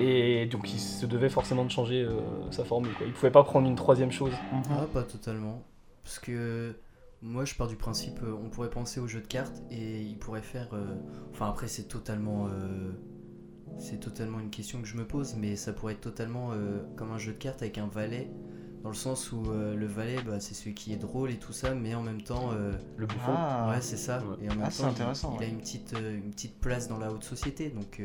Et donc il se devait forcément de changer euh, sa formule. Quoi. Il pouvait pas prendre une troisième chose. Mhm. Ah, pas totalement. Parce que moi, je pars du principe, euh, on pourrait penser au jeu de cartes et il pourrait faire. euh, Enfin, après, c'est totalement. euh, C'est totalement une question que je me pose, mais ça pourrait être totalement euh, comme un jeu de cartes avec un valet. Dans le sens où euh, le valet, bah, c'est celui qui est drôle et tout ça, mais en même temps. euh, Le bouffon. Ah, ouais, c'est ça. Ouais. Et en même Ah, c'est temps, il- intéressant, Il, ouais. a une petite, euh, une petite place dans la haute société, donc.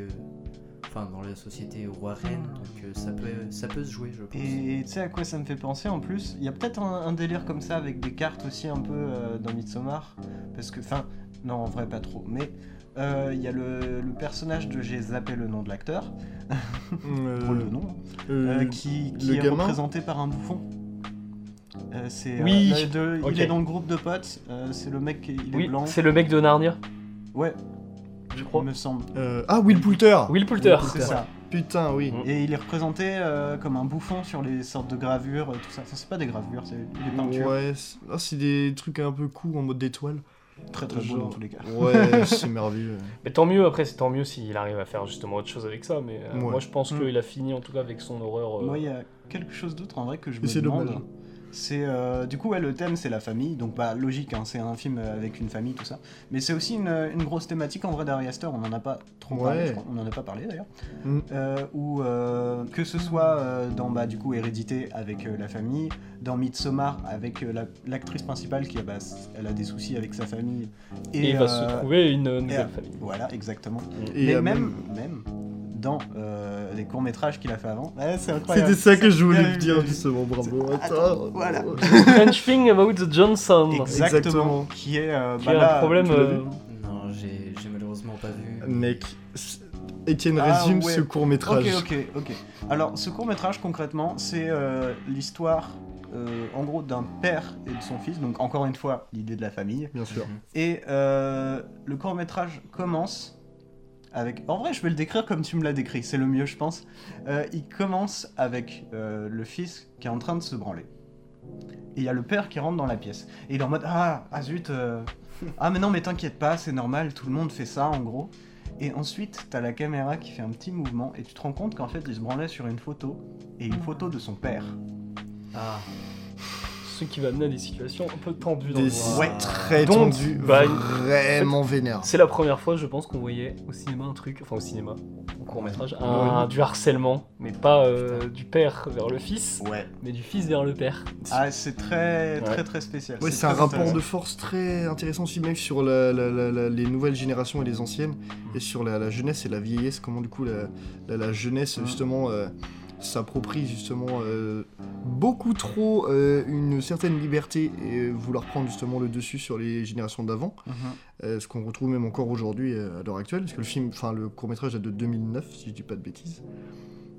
Enfin, dans la société roi-reine, donc euh, ça, peut, ça peut se jouer, je pense. Et tu sais à quoi ça me fait penser en plus? Il y a peut-être un, un délire comme ça avec des cartes aussi un peu euh, dans Midsommar. Parce que, enfin, non, en vrai, pas trop. Mais euh, il y a le, le personnage de. J'ai zappé le nom de l'acteur, Euh, <laughs> de nom, euh, euh, qui, qui le est gamin? représenté par un bouffon. Euh, c'est, euh, Oui, le- de- ok. Il est dans le groupe de potes, euh, c'est le mec qui il est Oui, blanc. c'est le mec de Narnia, Ouais, je crois. il me semble. euh, Ah, Will Poulter Will Poulter. C'est ça. Putain, oui. Mm. Et il est représenté euh, comme un bouffon sur les sortes de gravures, euh, tout ça. Enfin, c'est pas des gravures, c'est des peintures. Ouais, c'est ah, c'est des trucs un peu cool en mode d'étoile. Très très beau dans tous les cas. Ouais, <laughs> c'est merveilleux. Mais tant mieux, après, c'est tant mieux s'il arrive à faire justement autre chose avec ça. Mais euh, Ouais. moi, je pense Mm. qu'il a fini en tout cas avec son horreur. euh, Moi, il y a quelque chose d'autre en vrai que je me c'est demande. dommage. C'est euh, du coup ouais, le thème c'est la famille, donc bah logique, hein, c'est un film euh, avec une famille tout ça. Mais c'est aussi une, une grosse thématique en vrai d'Ari Aster, on en a pas trop parlé, Ouais. je crois. on en a pas parlé d'ailleurs. Mm. Euh, où euh, que ce soit euh, dans bah du coup Hérédité avec euh, la famille, dans Midsommar avec euh, la- l'actrice principale qui a bah, elle a des soucis avec sa famille Et il va se trouver une et, nouvelle euh, famille. Voilà exactement. Et Mais même même dans euh, les courts métrages qu'il a fait avant, ouais, c'est incroyable. C'était ça que je voulais vu, dire, justement, bravo. Attends, Attends, voilà. <laughs> French Thing About the Johnson. Exactement. Exactement. Qui est, euh, Qui bah là, un problème. euh, Non, j'ai malheureusement pas vu. Mec, Étienne Ah, résume ouais. ce court métrage. Ok, ok, ok. Alors, ce court métrage, concrètement, c'est euh, l'histoire, euh, en gros, d'un père et de son fils. Donc, encore une fois, l'idée de la famille. Bien sûr. Et euh, le court métrage commence En vrai, je vais le décrire comme tu me l'as décrit. C'est le mieux, je pense. Euh, il commence avec euh, le fils qui est en train de se branler. Et il y a le père qui rentre dans la pièce. Et il est en mode Ah, ah zut euh, Ah, mais non, mais t'inquiète pas, c'est normal, tout le monde fait ça, en gros. Et ensuite, t'as la caméra qui fait un petit mouvement et tu te rends compte qu'en fait, il se branlait sur une photo et une photo de son père. Ah, Ce qui va amener à des situations un peu tendues dans Des le. Ouais. très Donc, tendus, bah, vraiment vénères. C'est la première fois, je pense, qu'on voyait au cinéma un truc, enfin au cinéma, au court métrage, un, du harcèlement, mais pas euh, du père vers le fils, Ouais. mais du fils vers le père. Ah, c'est très, Ouais. très, très spécial. Ouais, c'est un rapport de force très intéressant aussi, même sur la- la- la- la- les nouvelles générations et les anciennes, Mm. et sur la, la jeunesse et la vieillesse, comment du coup la, la- la jeunesse Mm. justement euh, s'approprie justement euh, beaucoup trop euh, une certaine liberté et vouloir prendre justement le dessus sur les générations d'avant, Mhm. euh, ce qu'on retrouve même encore aujourd'hui euh, à l'heure actuelle, parce que le film, enfin le court métrage est de 2009 si je dis pas de bêtises.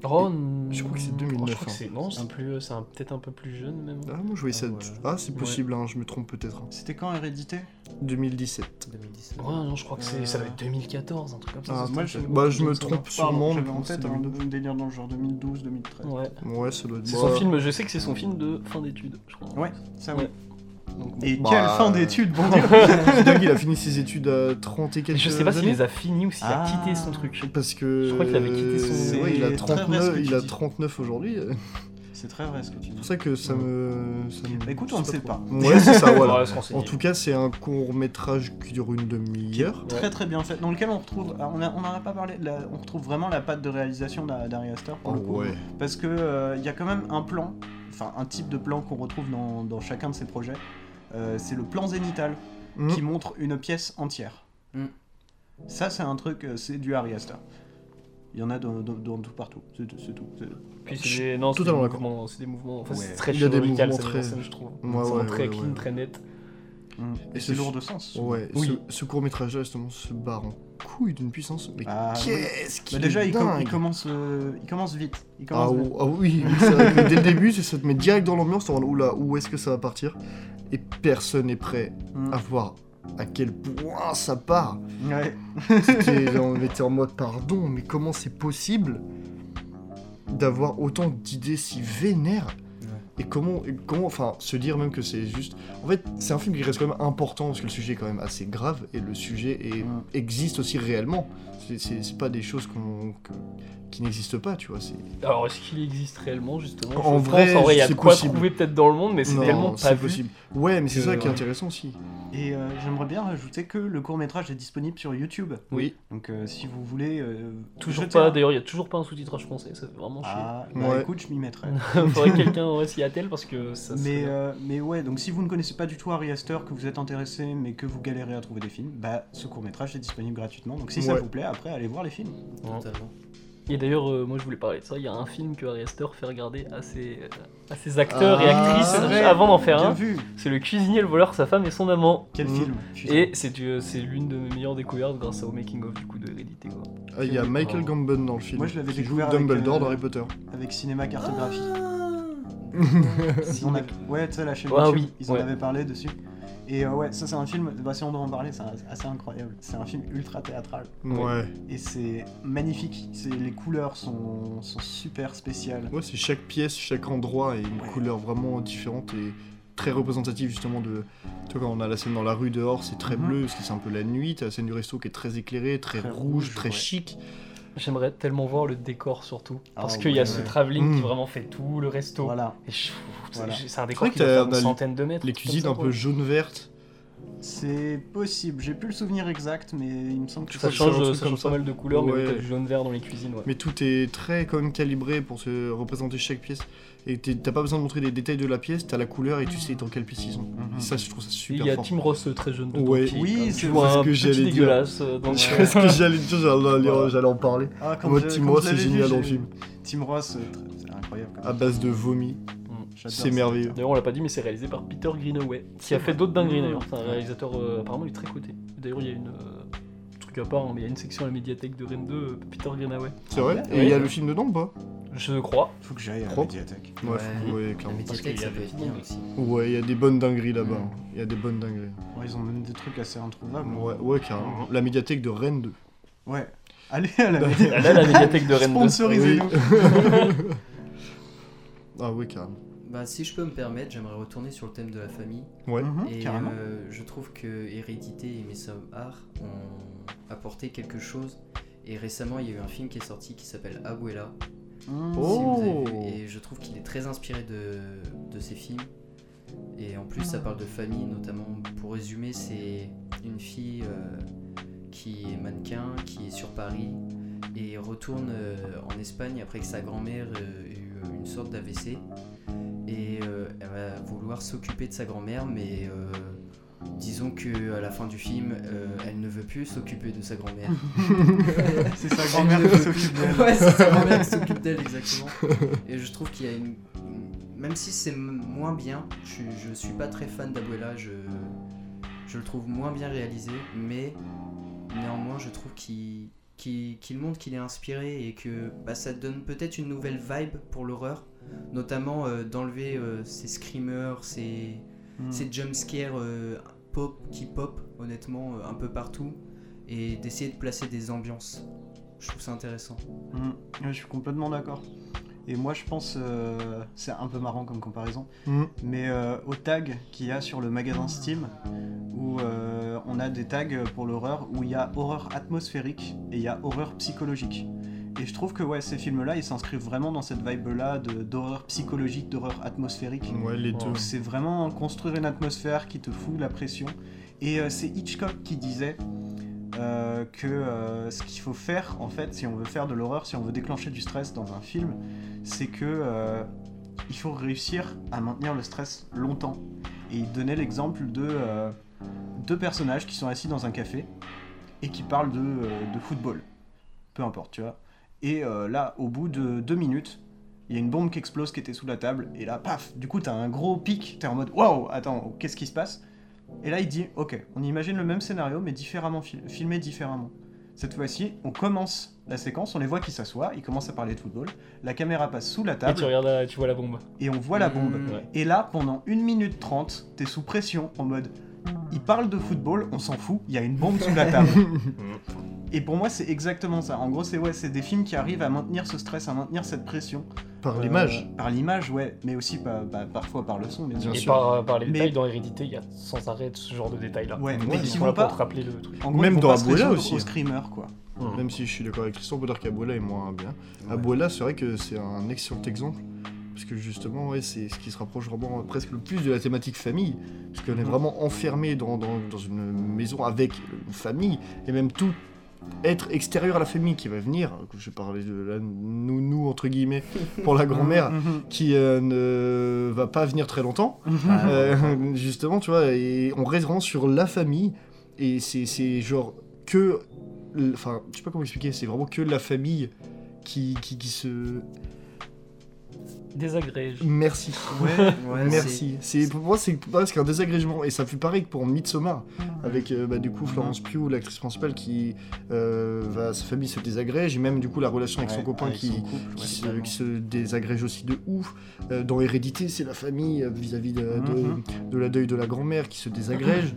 Oh, je crois que c'est oh, 2009, je crois que hein. c'est non, c'est plus, c'est un- peut-être un peu plus jeune même. Ah moi je voyais ça, Ah ouais. ah c'est possible, hein, je me trompe peut-être. hein. C'était quand Hérédité? 2017. 2017. Ouais, non, je crois que c'est, ça va être 2014, un truc comme ça. Ah, ça, moi, je- bah, je me trompe sûrement. J'avais en c'est tête un, 2009. un délire dans le genre 2012-2013. Ouais. Ouais, ça doit être C'est son film, je sais que c'est son film de fin d'études, je crois. Ouais, ça oui. Ouais. Donc, Et Bah, quelle fin d'études, bon Dieu <laughs> Doug, il a fini ses études à 30 et quelques je sais pas s'il les a finis ou s'il a Ah. quitté son truc. Parce que. Je crois qu'il avait quitté son- euh, ouais, il a C'est très vrai ce 39, que il tu a dis. 39 aujourd'hui. C'est C'est très vrai ce que tu dis. pour ça que ça me. ça me- Bah, écoute, on ne sait pas. Ouais, c'est ça, <laughs> voilà. En tout cas, c'est un court métrage qui dure une demi-heure. Très très bien fait, dans lequel on retrouve, ah, on a- on n'en a pas parlé, la- on retrouve vraiment la patte de réalisation d'A- d'Ari Aster pour le coup. Oh, ouais. Parce que euh, il y a quand même un plan, enfin un type de plan qu'on retrouve dans, dans chacun de ses projets. Euh, c'est le plan zénital Mhm. qui montre une pièce entière. Mm. Ça, c'est un truc, euh, c'est du Ari Aster. Il y en a dans, dans- dans tout partout, c'est c'est tout. c'est- Puis c'est des, non, c'est des Totalement d'accord. mouvements, c'est des mouvements, enfin, Ouais. c'est très Il y a des mouvements très- scène, je trouve. Ouais, ouais, très ouais, clean, ouais. très net. Mm. Et Et ce- c'est lourd de sens. Ouais, Oui. ce, court métrage là justement se barre en couille d'une puissance. Mais Ah, oui. qu'est-ce Bah, qu'il déjà, est il, com- dingue. il commence, euh, il commence vite. Il Ah, commence vite. ou- ah oui, c'est vrai que dès le début, c'est ça te met direct dans l'ambiance, mode, oula, où est-ce que ça va partir? Et personne n'est prêt Mm. à voir à quel point ça part. Ouais. <laughs> On était en mode pardon, mais comment c'est possible d'avoir autant d'idées si vénères et comment, et comment, enfin, se dire même que c'est juste. En fait, c'est un film qui reste quand même important parce que le sujet est quand même assez grave et le sujet est- Mm. existe aussi réellement. C'est- pas des choses qu'on- qui n'existent pas, tu vois. c'est- Alors, est-ce qu'il existe réellement, justement? En Je vrai, pense, en vrai, il y a de c'est quoi possible. trouver peut-être dans le monde, mais c'est Non, tellement pas c'est vu. possible. Ouais, mais c'est que- ça qui est intéressant aussi. Et euh, j'aimerais bien rajouter que le court métrage est disponible sur YouTube. Oui. Donc euh, si vous voulez. euh, Toujours jeter pas, un- d'ailleurs, il y a toujours pas un sous-titrage français, ça fait vraiment chier. Ah, bah Ouais. écoute, je m'y mettrai. <laughs> Faudrait que quelqu'un ouais, s'y attelle parce que ça mais, serait- euh, mais ouais, donc si vous ne connaissez pas du tout Ari Aster, que vous êtes intéressé, mais que vous galérez à trouver des films, bah ce court métrage est disponible gratuitement. Donc si ça vous plaît, après allez voir les films. Ouais. Totalement. Et d'ailleurs, euh, moi je voulais parler de ça. Il y a un film que Ari Aster fait regarder à ses, à ses acteurs et Ah, actrices c'est vrai. avant d'en faire Bien un. vu. C'est Le cuisinier, le voleur, sa femme et son amant. Quel Mm. film Putain. Et c'est du- c'est l'une de mes meilleures découvertes grâce au making of du coup de Hérédité quoi. Ah, Il y a. Michael Gambon dans le film. Moi, je l'avais qui joue découvert avec, Dumbledore euh, dans Harry Potter. avec Cinéma Cartographie. Ah. Ils en avaient- Ouais, tu sais, la chaîne Ah YouTube, oui, ils en ouais. avaient parlé dessus. Et euh, ouais, ça c'est un film, bah, si on doit en parler, c'est assez incroyable. C'est un film ultra théâtral. Ouais. Et c'est magnifique. C'est Les couleurs sont, sont super spéciales. Ouais, c'est chaque pièce, chaque endroit et une Ouais. couleur vraiment différente et très représentative justement de. Tu vois, quand on a la scène dans la rue dehors, c'est très Mhm. bleu parce que c'est un peu la nuit. T'as la scène du resto qui est très éclairée, très, Très rouge, rouge, très ouais. chic. J'aimerais tellement voir le décor surtout. Parce Ah qu'il y a ouais, ce travelling qui Mm. vraiment fait tout le resto. Voilà. Et je- c'est Voilà. c'est un décor que qui doit une centaine de mètres. Les cuisines un peu jaune-verte. C'est possible. J'ai plus le souvenir exact, mais il me semble que Ça change, ça pas mal de couleurs, mais Ouais. t'as du jaune vert dans les cuisines. Ouais. Mais tout est très quand même calibré pour se représenter chaque pièce. Et t'as pas besoin de montrer les détails de la pièce, t'as la couleur et tu sais dans quelle pièce ils sont. Et ça, je trouve ça super il y a fort. Tim Ross euh, très jeune dedans. Ouais. qui, Oui, euh, c'est ce que j'allais dire. dégueulasse euh, <laughs> ce que <laughs> j'allais dire, j'allais en parler. Ah, En mode je- Tim Ross, c'est génial dans le film. Tim Ross, euh, c'est incroyable. quand À base de vomi. J'adore c'est merveilleux. D'ailleurs, on l'a pas dit, mais c'est réalisé par Peter Greenaway, qui a fait d'autres dingueries d'ailleurs. C'est un réalisateur, euh, apparemment, il est très coté. D'ailleurs, il y a une. Truc à part, hein, mais il y a une section à la médiathèque de Rennes 2, euh, Peter Greenaway. C'est vrai Ah, Et il y a le film dedans ou pas? Je crois. Faut que j'aille à la médiathèque. Ouais, Ouais. faut- ouais, La clairement. Parce médiathèque, ça a peut être bien aussi. Ouais, il y a des bonnes dingueries là-bas. Mm. Il y a des bonnes dingueries. Ouais, ils ont même des trucs assez introuvables. Ouais, ouais, carrément. La médiathèque de Rennes 2. Ouais. Allez à la <laughs> médiathèque. La de Rennes 2. Sponsorisez-nous. <laughs> Ah ouais, carrément. Bah, si je peux me permettre, j'aimerais retourner sur le thème de la famille. Ouais. Mhm, Et carrément. euh, je trouve que Hérédité et Mesa Art ont apporté quelque chose. Et récemment, il y a eu un film qui est sorti qui s'appelle Abuela. Si vous avez Oh. vu. Et je trouve qu'il est très inspiré de, de ces films. Et en plus, ça parle de famille, notamment. Pour résumer, c'est une fille euh, qui est mannequin, qui est sur Paris et retourne euh, en Espagne après que sa grand-mère euh, ait eu une sorte d'AVC. Et elle va vouloir s'occuper de sa grand-mère, mais disons que à la fin du film, euh, elle ne veut plus s'occuper de sa grand-mère. <laughs> C'est sa grand-mère qui s'occupe d'elle. Ouais, c'est sa <laughs> grand-mère qui s'occupe d'elle, exactement. Et je trouve qu'il y a une. Même si c'est moins bien, je, je suis pas très fan d'Abuela, je, je le trouve moins bien réalisé, mais néanmoins, je trouve qu'il montre qu'il est inspiré et que bah, ça donne peut-être une nouvelle vibe pour l'horreur, notamment euh, d'enlever euh, ces screamers, ces, Mhm. ces jumpscares euh, pop qui pop, honnêtement, euh, un peu partout, et d'essayer de placer des ambiances. Je trouve ça intéressant. Ouais, je suis complètement d'accord. Et moi, je pense, euh, c'est un peu marrant comme comparaison, Mhm. mais euh, au tag qu'il y a sur le magasin Steam, où euh, on a des tags pour l'horreur, où il y a horreur atmosphérique et il y a horreur psychologique. Et je trouve que ouais, ces films-là, ils s'inscrivent vraiment dans cette vibe-là d'horreur psychologique, d'horreur atmosphérique. Ouais, les deux. C'est vraiment construire une atmosphère qui te fout la pression. Et euh, c'est Hitchcock qui disait euh, que euh, ce qu'il faut faire, en fait, si on veut faire de l'horreur, si on veut déclencher du stress dans un film, c'est que il faut réussir à maintenir le stress longtemps. Et il donnait l'exemple de deux personnages qui sont assis dans un café et qui parlent de, de football. Peu importe, tu vois. Et euh, là, au bout de deux minutes, il y a une bombe qui explose qui était sous la table. Et là, paf Du coup, t'as un gros pic. T'es en mode Waouh, attends, qu'est-ce qui se passe? Et là, il dit Ok, on imagine le même scénario, mais différemment, fil- filmé différemment. Cette fois-ci, on commence la séquence, on les voit qui s'assoient, ils commencent à parler de football. La caméra passe sous la Et tu table regardes, la- tu vois la bombe. et on voit la bombe. Mmh. Ouais. Et là, pendant 1 minute 30, t'es sous pression en mode ils parlent de football, on s'en fout, il y a une bombe sous la table. <laughs> Et pour moi, c'est exactement ça. En gros, c'est ouais, c'est des films qui arrivent à maintenir ce stress, à maintenir cette pression. Par Euh, l'image. Par l'image, ouais, mais aussi par- bah, parfois par le son, bien Bien sûr. Et sûr. par, par les Mais- détails dans Hérédité, il y a sans arrêt ce genre de détails-là. Ouais, mais ils sont là pas. pour te rappeler le truc. En gros, Même dans Abuela aussi, au hein. screamer, quoi. Même si je suis d'accord avec Christian, on peut dire qu'Abuela est moins bien. Ouais. Abuela, c'est vrai que c'est un excellent exemple. Parce que justement, ouais, c'est ce qui se rapproche vraiment presque le plus de la thématique famille. Parce qu'on est Mhm. vraiment enfermé dans, dans- dans une maison avec une famille. Et même tout être extérieur à la famille qui va venir. Je parler de la nounou, entre guillemets, pour la grand-mère, Mhm. qui euh, ne va pas venir très longtemps. Ah, Euh, <laughs> justement, tu vois, et on reste vraiment sur la famille, et c'est c'est genre que. Enfin, je sais pas comment expliquer, c'est vraiment que la famille qui, qui, qui se. Désagrège. Merci. Ouais, <laughs> ouais, Merci. C'est Pour moi, c'est presque un désagrégement, et ça fait pareil que pour Midsommar, avec euh, bah, du coup Florence Pugh, l'actrice principale, qui euh, va. Sa famille se désagrège, et même du coup la relation avec son copain avec qui, son couple, qui, ouais, se, totalement. qui se désagrège aussi de ouf. Euh, dans Hérédité, c'est la famille vis-à-vis de, de- Mhm. de la deuil de la grand-mère qui se désagrège.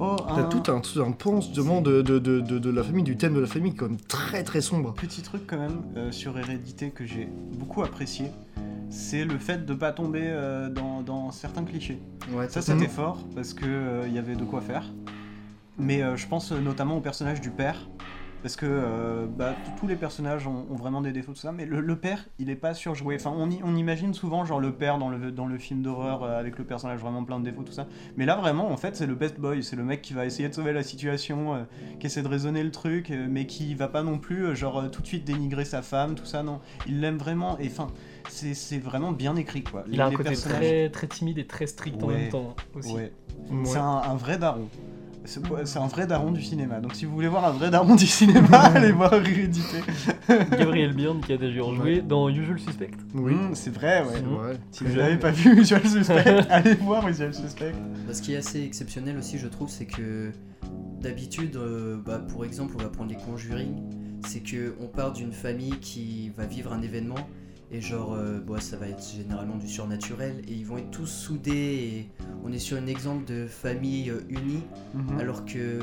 Oh, T'as un- tout un, tout un justement de, de, de, de, de la famille, du thème de la famille, comme très très sombre. Petit truc quand même euh, sur Hérédité que j'ai beaucoup apprécié, c'est le fait de pas tomber euh, dans, dans certains clichés. Ouais, Ça c'était fort parce que euh, y avait de quoi faire. Mais je pense notamment au personnage du père. Parce que euh, bah, tous les personnages ont, ont vraiment des défauts, tout ça, mais le, le père, il est pas surjoué. Enfin, on, on imagine souvent genre le père dans le, dans le film d'horreur euh, avec le personnage vraiment plein de défauts, tout ça. Mais là, vraiment, en fait, c'est le best boy. C'est le mec qui va essayer de sauver la situation, euh, qui essaie de raisonner le truc, mais qui va pas non plus, genre, tout de suite dénigrer sa femme, tout ça. Non, il l'aime vraiment. Et enfin, c'est vraiment bien écrit, quoi. Il a un côté personnages- très, très timide et très strict en même temps aussi. Ouais. Ouais. C'est un, un vrai daron. C'est un vrai daron du cinéma. Donc si vous voulez voir un vrai daron du cinéma, <laughs> allez voir Hérédité. Gabriel Byrne qui a déjà joué dans Usual Suspect. Oui, Mm, c'est vrai, ouais. vrai. Si vous n'avez pas vu <laughs> Visual Suspect, <laughs> allez voir Visual Suspect. Bah, ce qui est assez exceptionnel aussi, je trouve, c'est que d'habitude, euh, bah, pour exemple, on va prendre les Conjuring, c'est que on part d'une famille qui va vivre un événement et genre, euh, bah, ça va être généralement du surnaturel et ils vont être tous soudés et on est sur un exemple de famille euh, unie, Mhm. alors que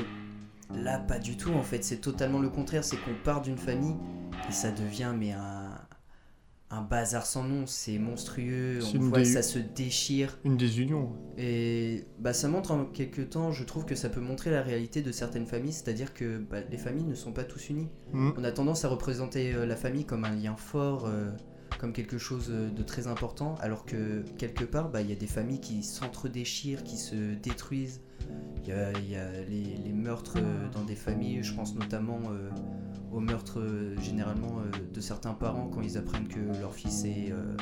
là, pas du tout en fait, c'est totalement le contraire, c'est qu'on part d'une famille et ça devient mais un, un bazar sans nom, c'est monstrueux, on voit des- ça se déchire. Une désunion. Et bah, ça montre en quelque temps, je trouve que ça peut montrer la réalité de certaines familles, c'est-à-dire que bah, les familles ne sont pas tous unies. Mm. On a tendance à représenter euh, la famille comme un lien fort, comme quelque chose euh, de très important, alors que quelque part, bah, il y a des familles qui s'entre-déchirent, qui se détruisent. Il y a, il y a les, les meurtres euh, dans des familles, je pense notamment euh, aux meurtres euh, généralement euh, de certains parents quand ils apprennent que leur fils est euh,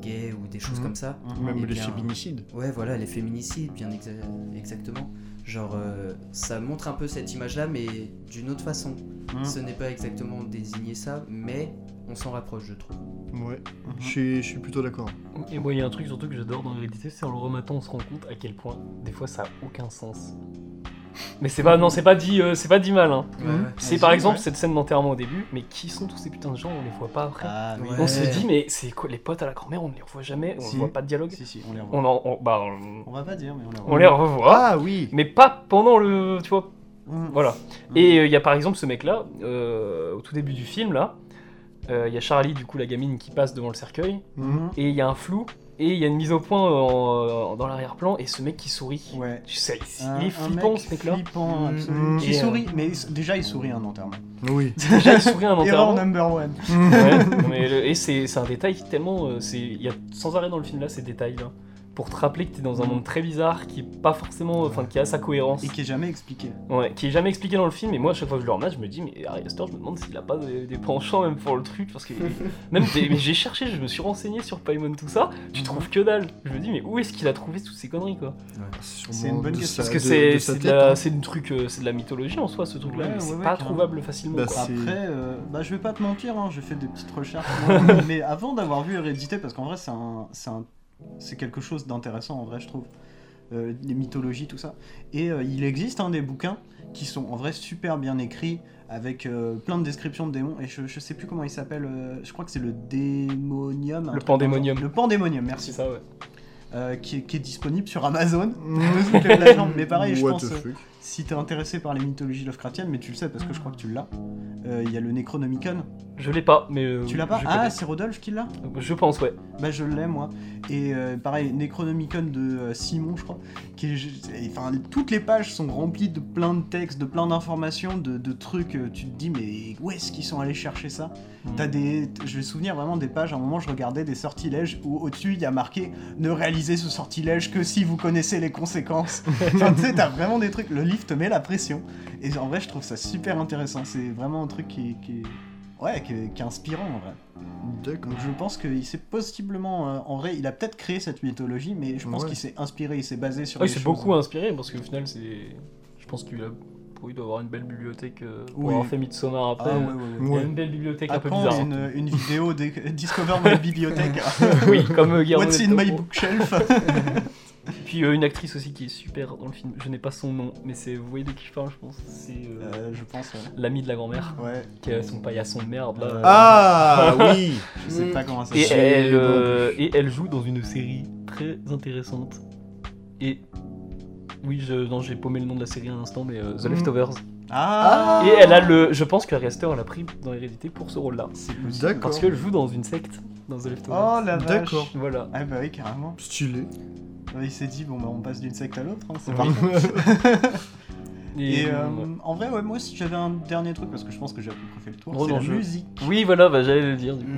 gay ou des choses Mhm. comme ça. Même Eh les féminicides. Ouais, voilà, les féminicides, bien exa- exactement. Genre, euh, ça montre un peu cette image-là, mais d'une autre façon. Mhm. Ce n'est pas exactement désigner ça, mais on s'en rapproche, je trouve. Ouais, Mhm. je suis, je suis plutôt d'accord. Et moi, il y a un truc surtout que j'adore dans Hérédité, c'est en le rematant, on se rend compte à quel point, des fois, ça a aucun sens. Mais c'est pas, non, c'est pas dit, euh, c'est pas dit mal. Hein. Ouais, ouais. C'est par exemple ouais. cette scène d'enterrement au début, mais qui sont tous ces putains de gens On les voit pas après. Ah oui. on se dit, mais c'est quoi les potes à la grand-mère On ne les revoit jamais, on Si. voit pas de dialogue. Si, si, on les revoit. On, en, on- bah, on, On va pas dire, mais on les on revoit. les revoit, Ah oui mais pas pendant le, tu vois, Mhm. voilà. Mhm. Et euh, il y a par exemple ce mec-là, euh, au tout début du film là, euh, il y a Charlie, du coup la gamine qui passe devant le cercueil, Mhm. et il y a un flou, et il y a une mise au point en- en- dans l'arrière-plan, et ce mec qui sourit. Ouais. Tu sais, Un- il est un flippant mec ce mec-là. Flippant, absolument. Et, Il euh, sourit, mais déjà il sourit à un enterrement. Oui. <laughs> Déjà il sourit à un Erreur enterrement. number one. Ouais, non, mais le- et c'est un détail qui tellement. euh, c'est- Il y a sans arrêt dans le film là ces détails là. Pour te rappeler que t'es dans un monde très bizarre qui est pas forcément. Enfin, qui a sa cohérence. Et qui est jamais expliqué. Ouais, qui est jamais expliqué dans le film. Et moi, à chaque fois que je le remets, je me dis, mais Ari Aster, je me demande s'il a pas des, des penchants même pour le truc. Parce que. <laughs> même j'ai cherché, je me suis renseigné sur Paimon, tout ça. Tu trouves que dalle. Je me dis, mais où est-ce qu'il a trouvé toutes ces conneries quoi? C'est une bonne question. Parce que c'est c'est la- hein. truc, euh, c'est de la mythologie en soi ce truc-là, Ouais, mais ouais, c'est ouais, pas trouvable facilement. Bah, quoi. Après, euh, bah, je vais pas te mentir, hein, j'ai fait des petites recherches. <laughs> moi, mais avant d'avoir vu Hérédité, parce qu'en vrai, c'est un, c'est un- c'est quelque chose d'intéressant, en vrai, je trouve. Euh, les mythologies, tout ça. Et euh, il existe hein, des bouquins qui sont en vrai super bien écrits, avec euh, plein de descriptions de démons. Et je, je sais plus comment il s'appelle, je crois que c'est le démonium. Le pandémonium. Le pandémonium, C'est merci. ça, ouais. Qui, est, qui est disponible sur Amazon. Mm. Mais pareil, <laughs> je pense. Euh, si t'es intéressé par les mythologies Lovecraftiennes, mais tu le sais parce que je crois que tu l'as, euh, il y a le Necronomicon. Je l'ai pas, mais. euh, Tu l'as pas Ah, c'est Rodolphe qui l'a Je pense, ouais. Bah, je l'ai moi. Et euh, pareil, Necronomicon de euh, Simon, je crois. Qui Enfin, toutes les pages sont remplies de plein de textes, de plein d'informations, de, de trucs. euh, Tu te dis, mais où est-ce qu'ils sont allés chercher ça T'as des. Je vais me souvenir vraiment des pages. À un moment, je regardais des sortilèges où au-dessus, il y a marqué Ne réalisez ce sortilège que si vous connaissez les conséquences. <laughs> enfin, tu sais, t'as vraiment des trucs. Le livre te met la pression. Et en vrai, je trouve ça super intéressant. C'est vraiment un truc qui. Ouais, qui est, qui est inspirant en vrai. D'accord. Donc je pense qu'il s'est possiblement. euh, en vrai, il a peut-être créé cette mythologie, mais je pense Ouais. qu'il s'est inspiré, il s'est basé sur. Ouais, il s'est beaucoup inspiré parce qu'au final, c'est. Je pense qu'il a. Il doit avoir une belle bibliothèque euh, pour Oui. avoir fait Midsommar après. Ah ouais, ouais, Il ouais. y a une belle bibliothèque un peu bizarre. une, une <laughs> vidéo de Discover My Bibliothèque. oui, comme euh, What's in my Toro. <laughs> bookshelf Puis euh, une actrice aussi qui est super dans le film. Je n'ai pas son nom, mais c'est vous voyez de qui je parle, je pense. C'est euh, Euh, Je pense, ouais. l'ami de la grand-mère Ouais, qui a son paillasson de merde là. Ah oui je sais pas comment ça et elle euh, et elle joue dans une série très intéressante. Et oui, je non, j'ai paumé le nom de la série un instant, mais euh, The Mm. Leftovers. Ah Et elle a le, je pense que Harry elle a pris dans l'hérédité pour ce rôle-là, C'est possible. D'accord. parce qu'elle joue dans une secte dans The Leftovers. Oh la vache D'accord. Voilà. Ah bah oui, carrément. Stylé. Il s'est dit, bon bah on passe d'une secte à l'autre, hein, c'est Oui. parfait. <laughs> Et, Et euh, euh, en vrai, ouais, moi aussi j'avais un dernier truc parce que je pense que j'ai à peu près fait le tour. Oh c'est la musique. Oui, voilà, bah, j'allais le dire du coup.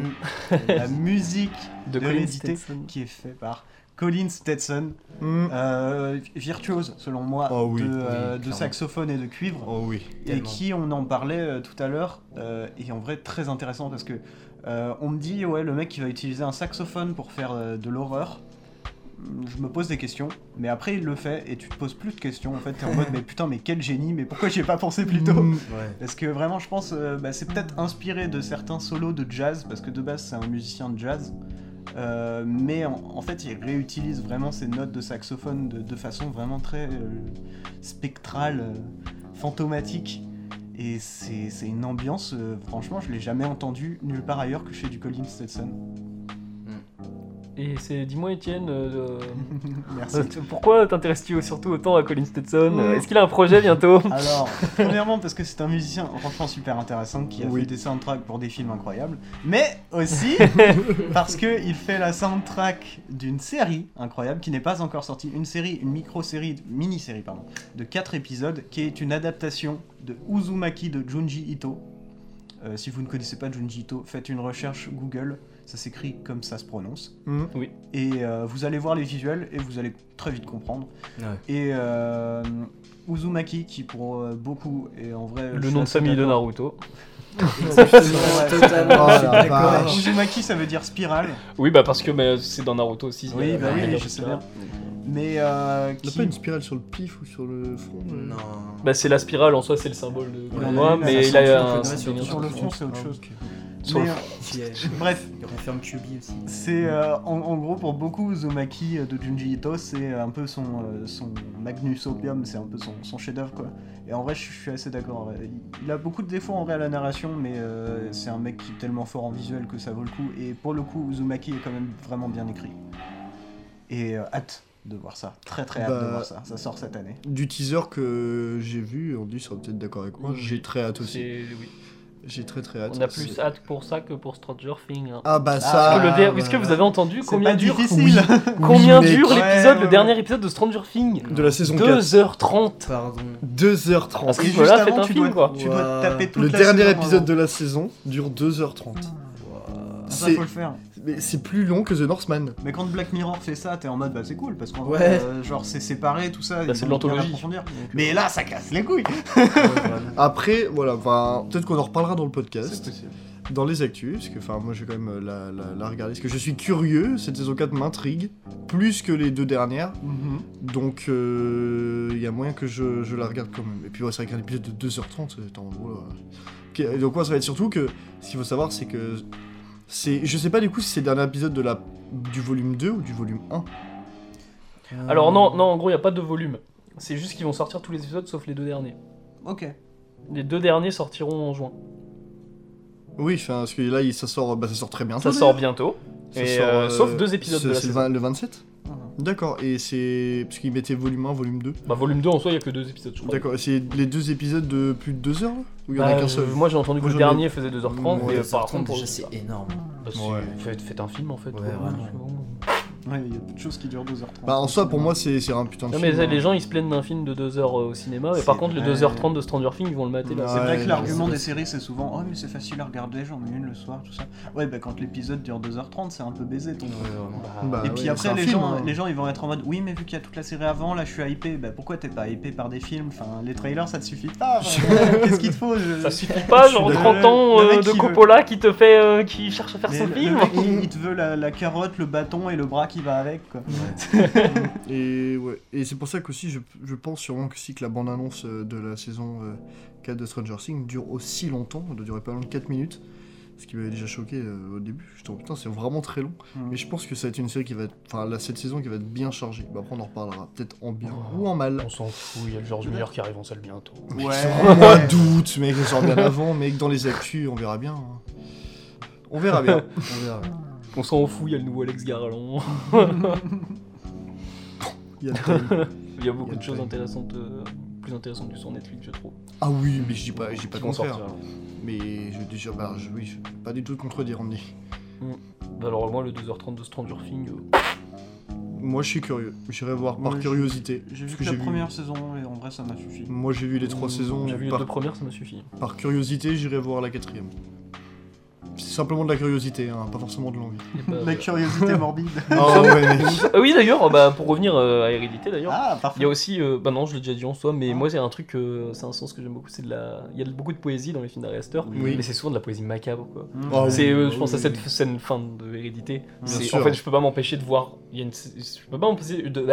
Mm. la musique <laughs> De de Stetson. qui est fait par Colin Stetson, Mm. euh, virtuose selon moi Oh oui, de, euh, oui, de clairement. saxophone et de cuivre. Oh oui. et Tellement. qui on en parlait euh, tout à l'heure euh, et en vrai très intéressant parce que euh, on me dit ouais le mec qui va utiliser un saxophone pour faire euh, de l'horreur je me pose des questions mais après il le fait et tu te poses plus de questions en fait t'es en mode mais putain mais quel génie mais pourquoi j'y ai pas pensé plus tôt Mm. Ouais. parce que vraiment je pense euh, bah, c'est peut-être inspiré de certains solos de jazz parce que de base c'est un musicien de jazz Euh, mais en, en fait il réutilise vraiment ces notes de saxophone de, de façon vraiment très euh, spectrale, euh, fantomatique. Et c'est c'est une ambiance, euh, franchement je l'ai jamais entendu nulle part ailleurs que chez du Colin Stetson. Et c'est, dis-moi Étienne, euh, <laughs> Merci. euh, <laughs> pourquoi t'intéresses-tu surtout autant à Colin Stetson? Euh, Est-ce qu'il a un projet bientôt? <laughs> Alors, premièrement parce que c'est un musicien franchement super intéressant qui a Oui. fait des soundtracks pour des films incroyables, mais aussi parce que il fait la soundtrack d'une série incroyable qui n'est pas encore sortie, une série, une micro-série, mini-série pardon, de 4 épisodes qui est une adaptation de Uzumaki de Junji Ito. Euh, si vous ne connaissez pas Junji Ito, faites une recherche Google, ça s'écrit comme ça se prononce. Mm. Et euh, vous allez voir les visuels et vous allez très vite comprendre. Ouais. Et euh, Uzumaki, qui pour euh, beaucoup est en vrai. Le nom de famille de. Naruto. <laughs> Ouais. Totalement, Oh je suis la d'accord. vache. Uzumaki, ça veut dire spirale. Oui, bah parce que mais, c'est dans Naruto aussi. Oui, bah oui, je sais bien. Mais euh, qui- pas une spirale sur le pif ou sur le front Non. Bah c'est la spirale en soi, c'est le symbole de Ouais, mais il a un sur le front, c'est autre Ah, chose. Sur le Mais, euh, Bref, Il renferme Kyubi aussi. c'est euh, en, en gros pour beaucoup Uzumaki euh, de Junji Ito, c'est un peu son, euh, son Magnus Opium, c'est un peu son, son chef-d'œuvre quoi. Et en vrai, je, je suis assez d'accord. Il, a beaucoup de défauts en vrai à la narration, mais euh, c'est un mec qui est tellement fort en visuel que ça vaut le coup. Et pour le coup, Uzumaki est quand même vraiment bien écrit. Et euh, hâte de voir ça. Très très hâte de Bah, voir ça. Ça sort cette année. Du teaser que j'ai vu, on dit sera peut-être d'accord avec moi, Oui. j'ai très hâte aussi. Oui. J'ai très très hâte. On a plus hâte pour ça que pour Stranger Things. hein. Ah bah Ah, ça. Bah, Est-ce que vous avez entendu combien dure difficile. <laughs> Combien Oui, dure l'épisode, ouais, le dernier épisode de Stranger Things De la saison 4. 2h30 Pardon. 2h30. Parce que voilà, juste faites avant, un tu film, dois, quoi. tu dois taper toute Le la dernier saison épisode avant. de la saison dure 2h30. Ça, C'est faut le faire. mais c'est plus long que The Northman. Mais quand Black Mirror fait ça, t'es en mode bah c'est cool parce qu'en Ouais. vrai, euh, genre c'est séparé tout ça. Bah, c'est de l'anthologie. Donc, euh, Mais là, ça casse les couilles. <laughs> Après, voilà, enfin, peut-être qu'on en reparlera dans le podcast. dans les actus, parce que enfin moi je vais quand même euh, la, la- la regarder, parce que je suis curieux, cette saison 4 m'intrigue, plus que les deux dernières, Mhm. donc euh, il y a moyen que je, je la regarde quand même. Et puis ouais, c'est vrai qu'un épisode de 2h30, c'est en gros là. Donc moi ça va être surtout que, ce qu'il faut savoir c'est que, c'est, je sais pas du coup si c'est le dernier épisode de la, du volume 2 ou du volume 1. Alors non, non, en gros, il n'y a pas de volume. C'est juste qu'ils vont sortir tous les épisodes sauf les deux derniers. Ok. Les deux derniers sortiront en juin. Oui, parce que là il- ça sort, bah, ça sort très bientôt. Ça sort bientôt. Ça et, sort, euh, euh, sauf deux épisodes c'est- de la c'est le saison. vingt- le 27 Mhm. D'accord, et c'est. Parce qu'ils mettaient volume 1, volume 2. Bah, volume 2 en soi, il n'y a que deux épisodes, je crois. D'accord, et c'est les deux épisodes de plus de 2 heures là Ou il y en a Bah, qu'un seul euh, Moi j'ai entendu que le dernier faisait 2h30, Ouais, mais Ouais, par contre, déjà, c'est énorme. bah, c'est- Ouais. faites, faites un film en fait. Ouais, vraiment. Ouais, il y a peu de choses qui durent 2h30. Bah en soi, pour moi, c'est c'est un putain de Non, film. mais hein. les gens ils se plaignent d'un film de 2 heures euh, au cinéma, et C'est par contre les vrai. 2h30 de Stranger Things ils vont le mater là. Ouais. C'est vrai que l'argument des séries, c'est souvent Oh, mais c'est facile à regarder, j'en mets une le soir, tout ça. Ouais, bah quand l'épisode dure 2h30, c'est un peu baisé ton. Bah, Et puis ouais, c'est après, un les, film, gens, hein. les gens ils vont être en mode Oui, mais vu qu'il y a toute la série avant, là je suis hypé. Bah pourquoi t'es pas hypé par des films? Enfin, les trailers ça te suffit pas. enfin, <laughs> Qu'est-ce qu'il te faut? Je- Ça suffit pas, genre suis 30 désolé. ans Le euh, mec de qui veut- Coppola qui te fait, euh, qui cherche à faire Mais son le, film. le mec, il, il te veut la, la carotte, le bâton et le bras qui va avec quoi. Et ouais, et c'est pour ça qu'aussi, je, je pense sûrement que si que la bande-annonce euh, de la saison euh, 4 de Stranger Things dure aussi longtemps, elle doit durer pas loin de 4 minutes, ce qui m'avait déjà choqué euh, au début. Je me putain, c'est vraiment très long. Mm. Mais je pense que ça va être une série qui va être, enfin, là, cette saison qui va être bien chargée. Bah, après, on en reparlera, peut-être en bien Oh. ou en mal. On s'en fout, il y a le George Miller qui arrive en salle bientôt. Mais Ouais. mois d'août, mec, ça sort bien avant, mec, dans les actus, on verra bien. hein. On verra bien. <laughs> On verra bien. On s'en fout, il y a le nouveau Alex Garland. <laughs> Il y a le time. Il y a beaucoup Il y a de choses intéressantes, euh, plus intéressantes que sur Netflix, je trouve. Ah oui, mais je dis pas, je dis pas vont contraire. Mais je dis bah, je, oui, je- pas du tout le contredire, on dit. Bah alors moi le 2h30 de Stranger Things, euh, Moi, je suis curieux. J'irai voir par Moi, curiosité. J'ai vu que que la vu- première saison et en vrai ça m'a suffi. Moi, j'ai vu les trois saisons. j'ai vu les par, deux premières, ça me suffit. par curiosité, j'irai voir la quatrième. C'est simplement de la curiosité, hein, pas forcément de l'envie. Bah, La curiosité <laughs> morbide. Ah ouais, mec. <laughs> Ah oui d'ailleurs, bah, pour revenir euh, à Hérédité d'ailleurs, Ah, il y a aussi, euh, bah non je l'ai déjà dit en soi, mais Ah. moi c'est un truc, euh, c'est un sens que j'aime beaucoup, c'est de la... Il y a beaucoup de poésie dans les films d'Ari Aster, Oui. mais c'est souvent de la poésie macabre quoi. Mm. Ah oui. c'est, euh, je pense à cette oui. scène fin de Hérédité. En fait je peux pas m'empêcher de voir, il y a une... je peux pas m'empêcher de...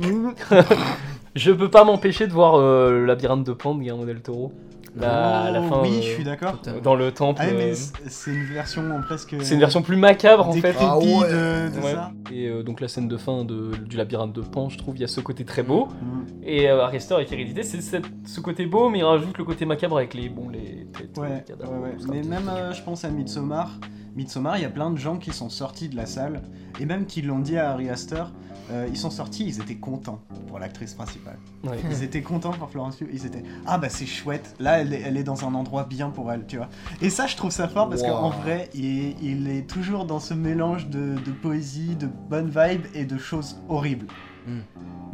<laughs> je peux pas m'empêcher de voir euh, le labyrinthe de Pan de Guillermo del Toro. La- la Oh, fin, oui, euh, je suis d'accord. Dans le temple. Ah, mais euh, c'est- une version presque. c'est une version plus macabre en fait. Ah ouais. de, de Ouais. ça. Et euh, donc la scène de fin de- du labyrinthe de Pan, je trouve, il y a ce côté très beau. Mm. Et euh, Ari Aster avec Hérédité, c'est ce côté beau, mais il rajoute le côté macabre avec les, bon, les têtes, les Ouais, cadavres, ouais, ouais. tout ça. Mais même, euh, je pense à Midsommar. Midsommar, il y a plein de gens qui sont sortis de la salle et même qui l'ont dit à Harry Astor. euh, ils sont sortis, ils étaient contents pour l'actrice principale. Ouais. <laughs> Ils étaient contents pour Florence Pugh. Ils étaient ah bah c'est chouette. Là, elle est, elle est dans un endroit bien pour elle, tu vois. Et ça, je trouve ça fort parce Wow. qu'en vrai, il, il est toujours dans ce mélange de, de poésie, de bonnes vibes et de choses horribles. Mais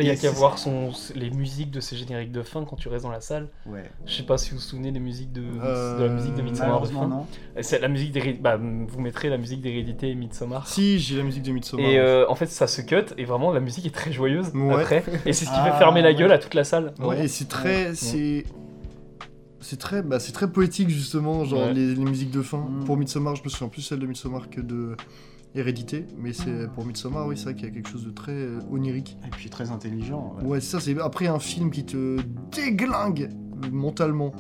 il y a qu'à voir son, les musiques de ces génériques de fin quand tu restes dans la salle. Ouais. Je sais pas si vous vous souvenez des musiques de, Euh, de la musique de Midsommar de fin. non. La musique. Bah, vous mettrez la musique d'Hérédité et Midsommar. Si, j'ai la musique de Midsommar. Et euh, en fait, ça se cut et vraiment la musique est très joyeuse Ouais. après. Et c'est ce qui Ah, fait fermer la ouais. gueule à toute la salle. Ouais, et c'est très, Ouais. c'est, c'est très, bah, c'est très poétique justement, genre Ouais. les, les musiques de fin. Mm. Pour Midsommar, je me souviens plus celle de Midsommar que de Hérédité, mais c'est pour Midsommar, oui, c'est vrai qu'il y a quelque chose de très euh, onirique. Et puis très intelligent. ouais. Ouais, c'est ça, c'est après un film qui te déglingue mentalement,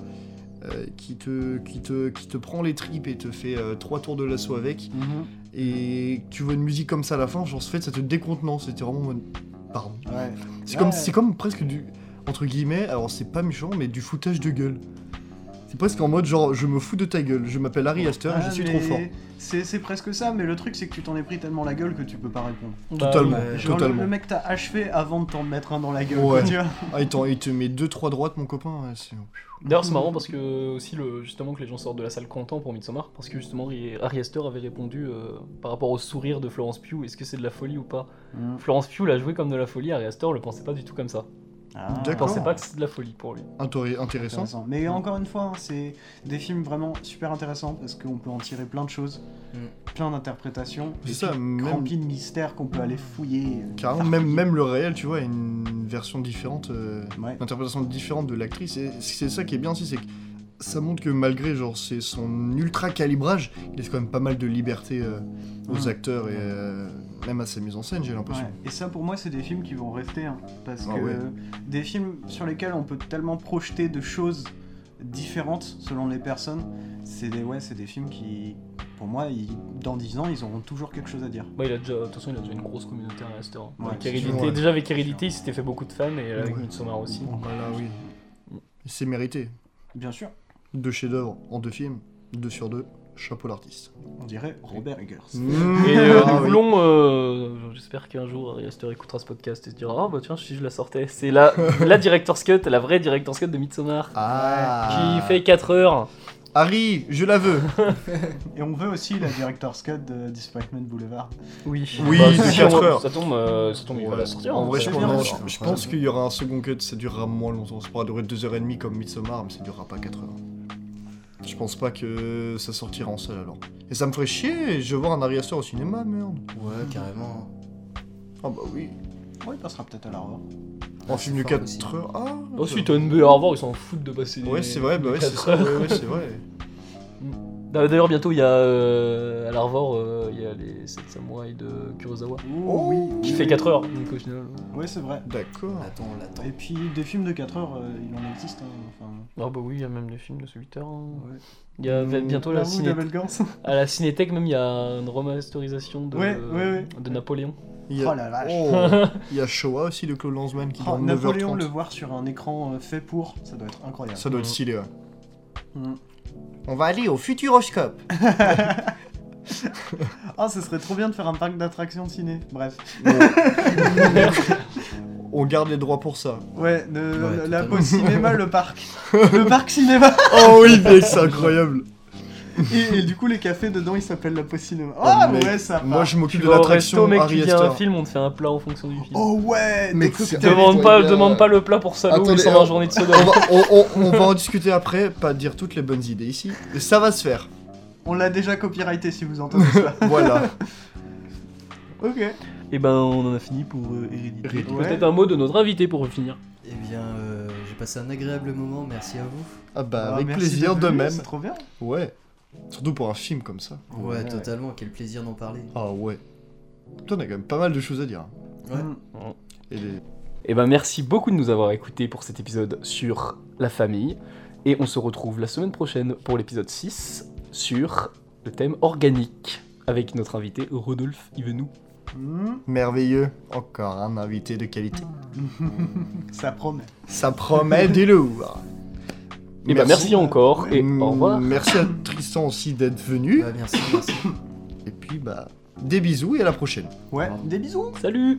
euh, qui te, qui te, qui te prend les tripes et te fait euh, trois tours de lasso avec, Mhm. et tu vois une musique comme ça à la fin, genre en fait ça te décontenance, c'était vraiment pardon. Ouais. C'est Ouais. comme, c'est comme presque du, entre guillemets, alors c'est pas méchant, mais du foutage de gueule. C'est presque en mode genre, je me fous de ta gueule, je m'appelle Harry Astor et Ah, je suis trop fort. C'est c'est presque ça, mais le truc c'est que tu t'en es pris tellement la gueule que tu peux pas répondre. Bah, Totalement. Genre le, totalement. le mec t'a achevé avant de t'en mettre un dans la gueule, Ouais. quoi, tu vois. Ah, il, te met 2-3 droites, mon copain. ouais, D'ailleurs, c'est marrant parce que aussi le, justement que les gens sortent de la salle contents pour Midsommar parce que justement Harry Astor avait répondu euh, par rapport au sourire de Florence Pugh, est-ce que c'est de la folie ou pas? Florence Pugh l'a joué comme de la folie, Harry Astor le pensait pas du tout comme ça. Ah, D'accord. pensait pas que c'était de la folie pour lui. Intori- Intéressant. Intéressant. Mais encore une fois, hein, c'est des films vraiment super intéressants parce qu'on peut en tirer plein de choses, Mm. plein d'interprétations, C'est ça, même- de mystères qu'on peut aller fouiller. euh, Carrément, même, même le réel, tu vois, a une version différente, euh, Ouais. une interprétation différente de l'actrice. Et c'est ça qui est bien aussi, c'est que ça montre que malgré genre c'est son ultra calibrage, il laisse quand même pas mal de liberté euh, aux Mm. acteurs et euh, même à sa mise en scène, j'ai l'impression. Ouais. Et ça, pour moi, c'est des films qui vont rester. hein, parce Ah que ouais. des films sur lesquels on peut tellement projeter de choses différentes selon les personnes, c'est des, ouais, c'est des films qui, pour moi, ils- dans 10 ans, ils auront toujours quelque chose à dire. Bah, il a déjà, de toute façon, il a déjà une grosse communauté à restaurant. Ouais, avec Hérédité. Déjà avec Hérédité, il s'était fait beaucoup de fans et avec Ouais. Midsommar aussi. Bah là, oui. C'est mérité. Bien sûr, Deux chefs-d'œuvre en deux films, deux sur deux, chapeau l'artiste. on dirait Robert Eggers. Et <laughs> euh, Ah nous voulons, euh, j'espère qu'un jour Ari Aster écoutera ce podcast et se dira Ah bah tiens, si je la sortais. C'est la, <laughs> la Director's Cut, la vraie Director's Cut de Midsommar. Ah Qui fait 4 heures. Harry, je la veux <laughs> Et on veut aussi la Director's Cut de Disappointment Boulevard. Oui, Oui, Bah, de si, quatre on- heures. Ça tombe, euh, ça tombe il va la sortir. En hein. vrai, pense, je pense qu'il y aura un second cut, ça durera moins longtemps. Ça pourra durer 2h30 comme Midsommar, mais ça durera pas 4 heures. Je pense pas que ça sortira en salle alors. Et ça me ferait chier, je veux voir un Ari Aster au cinéma, merde. Ouais, carrément. Ah bah oui. Ouais, il passera peut-être à la revoir. En film de fort 4 aussi. heures. Ah Ensuite, NBA, au revoir, ils s'en foutent de passer. Ouais, c'est vrai, bah ouais, c'est ça. heures. Ouais, ouais, c'est vrai. <laughs> D'ailleurs, bientôt, il y a euh, à l'Arvor, euh, il y a les 7 samouraïs de Kurosawa. Oh, oui. Qui fait 4 heures, donc au final. Ouais, c'est vrai. D'accord. Attends, l'attend. Et puis des films de 4 heures, euh, il en existe. hein, Enfin, Ah bah oui, il y a même des films de 8 heures. hein. ouais. Il y a Mmh, bientôt la, Bravo, ciné... <laughs> À la Cinétech, même il y a une remasterisation de, Ouais, ouais, ouais. de Napoléon. Il y a... Oh la vache. Oh, <laughs> il y a Showa aussi de Claude Lanzmann qui Oh, Napoléon, 9h30. le voir sur un écran euh, fait pour, ça doit être incroyable. Ça doit être stylé, ouais. Mm. On va aller au Futuroscope. Ah, <laughs> ce serait trop bien de faire un parc d'attractions de ciné. Bref. <laughs> On garde les droits pour ça. Ouais, le- Ouais, la pause cinéma, le parc. <laughs> le parc cinéma. Oh oui, mec, c'est incroyable. Et, et du coup, les cafés dedans, ils s'appellent la pause cinéma. Ah, Oh, mec, ouais, ça Moi, je m'occupe de l'attraction resto, mec, tu viens un film, on te fait un plat en fonction du film. Oh ouais, cocktails. demande, pas, a- demande pas le plat pour salaud Attendez, sans on- la journée de soda. On va, on, on- on va en discuter après, pas dire toutes les bonnes idées ici. Mais ça va se faire. On l'a déjà copyrighté si vous entendez ça. <laughs> Voilà. <laughs> ok. Et ben, on en a fini pour euh, Hérédité. Hérédité. Ouais. Peut-être un mot de notre invité pour finir. Eh bien, euh, j'ai passé un agréable moment, merci à vous. Ah bah, Ah, avec plaisir de venu, même. C'est trop bien. Ouais. Surtout pour un film comme ça. Ouais, Ouais. totalement, quel plaisir d'en parler. Ah ouais. Toi, on a quand même pas mal de choses à dire. hein. Ouais. Mm. Et les- Et ben, merci beaucoup de nous avoir écoutés pour cet épisode sur la famille. Et on se retrouve la semaine prochaine pour l'épisode 6 sur le thème organique avec notre invité Rodolphe Ivenou. Mm. Merveilleux. Encore un invité de qualité. <laughs> Ça promet. Ça promet du lourd. Et ben, merci encore et Mm, au revoir. Merci à Tristan aussi d'être venu. Bah, merci, merci. Et puis, bah, des bisous et à la prochaine. Ouais, des bisous. Salut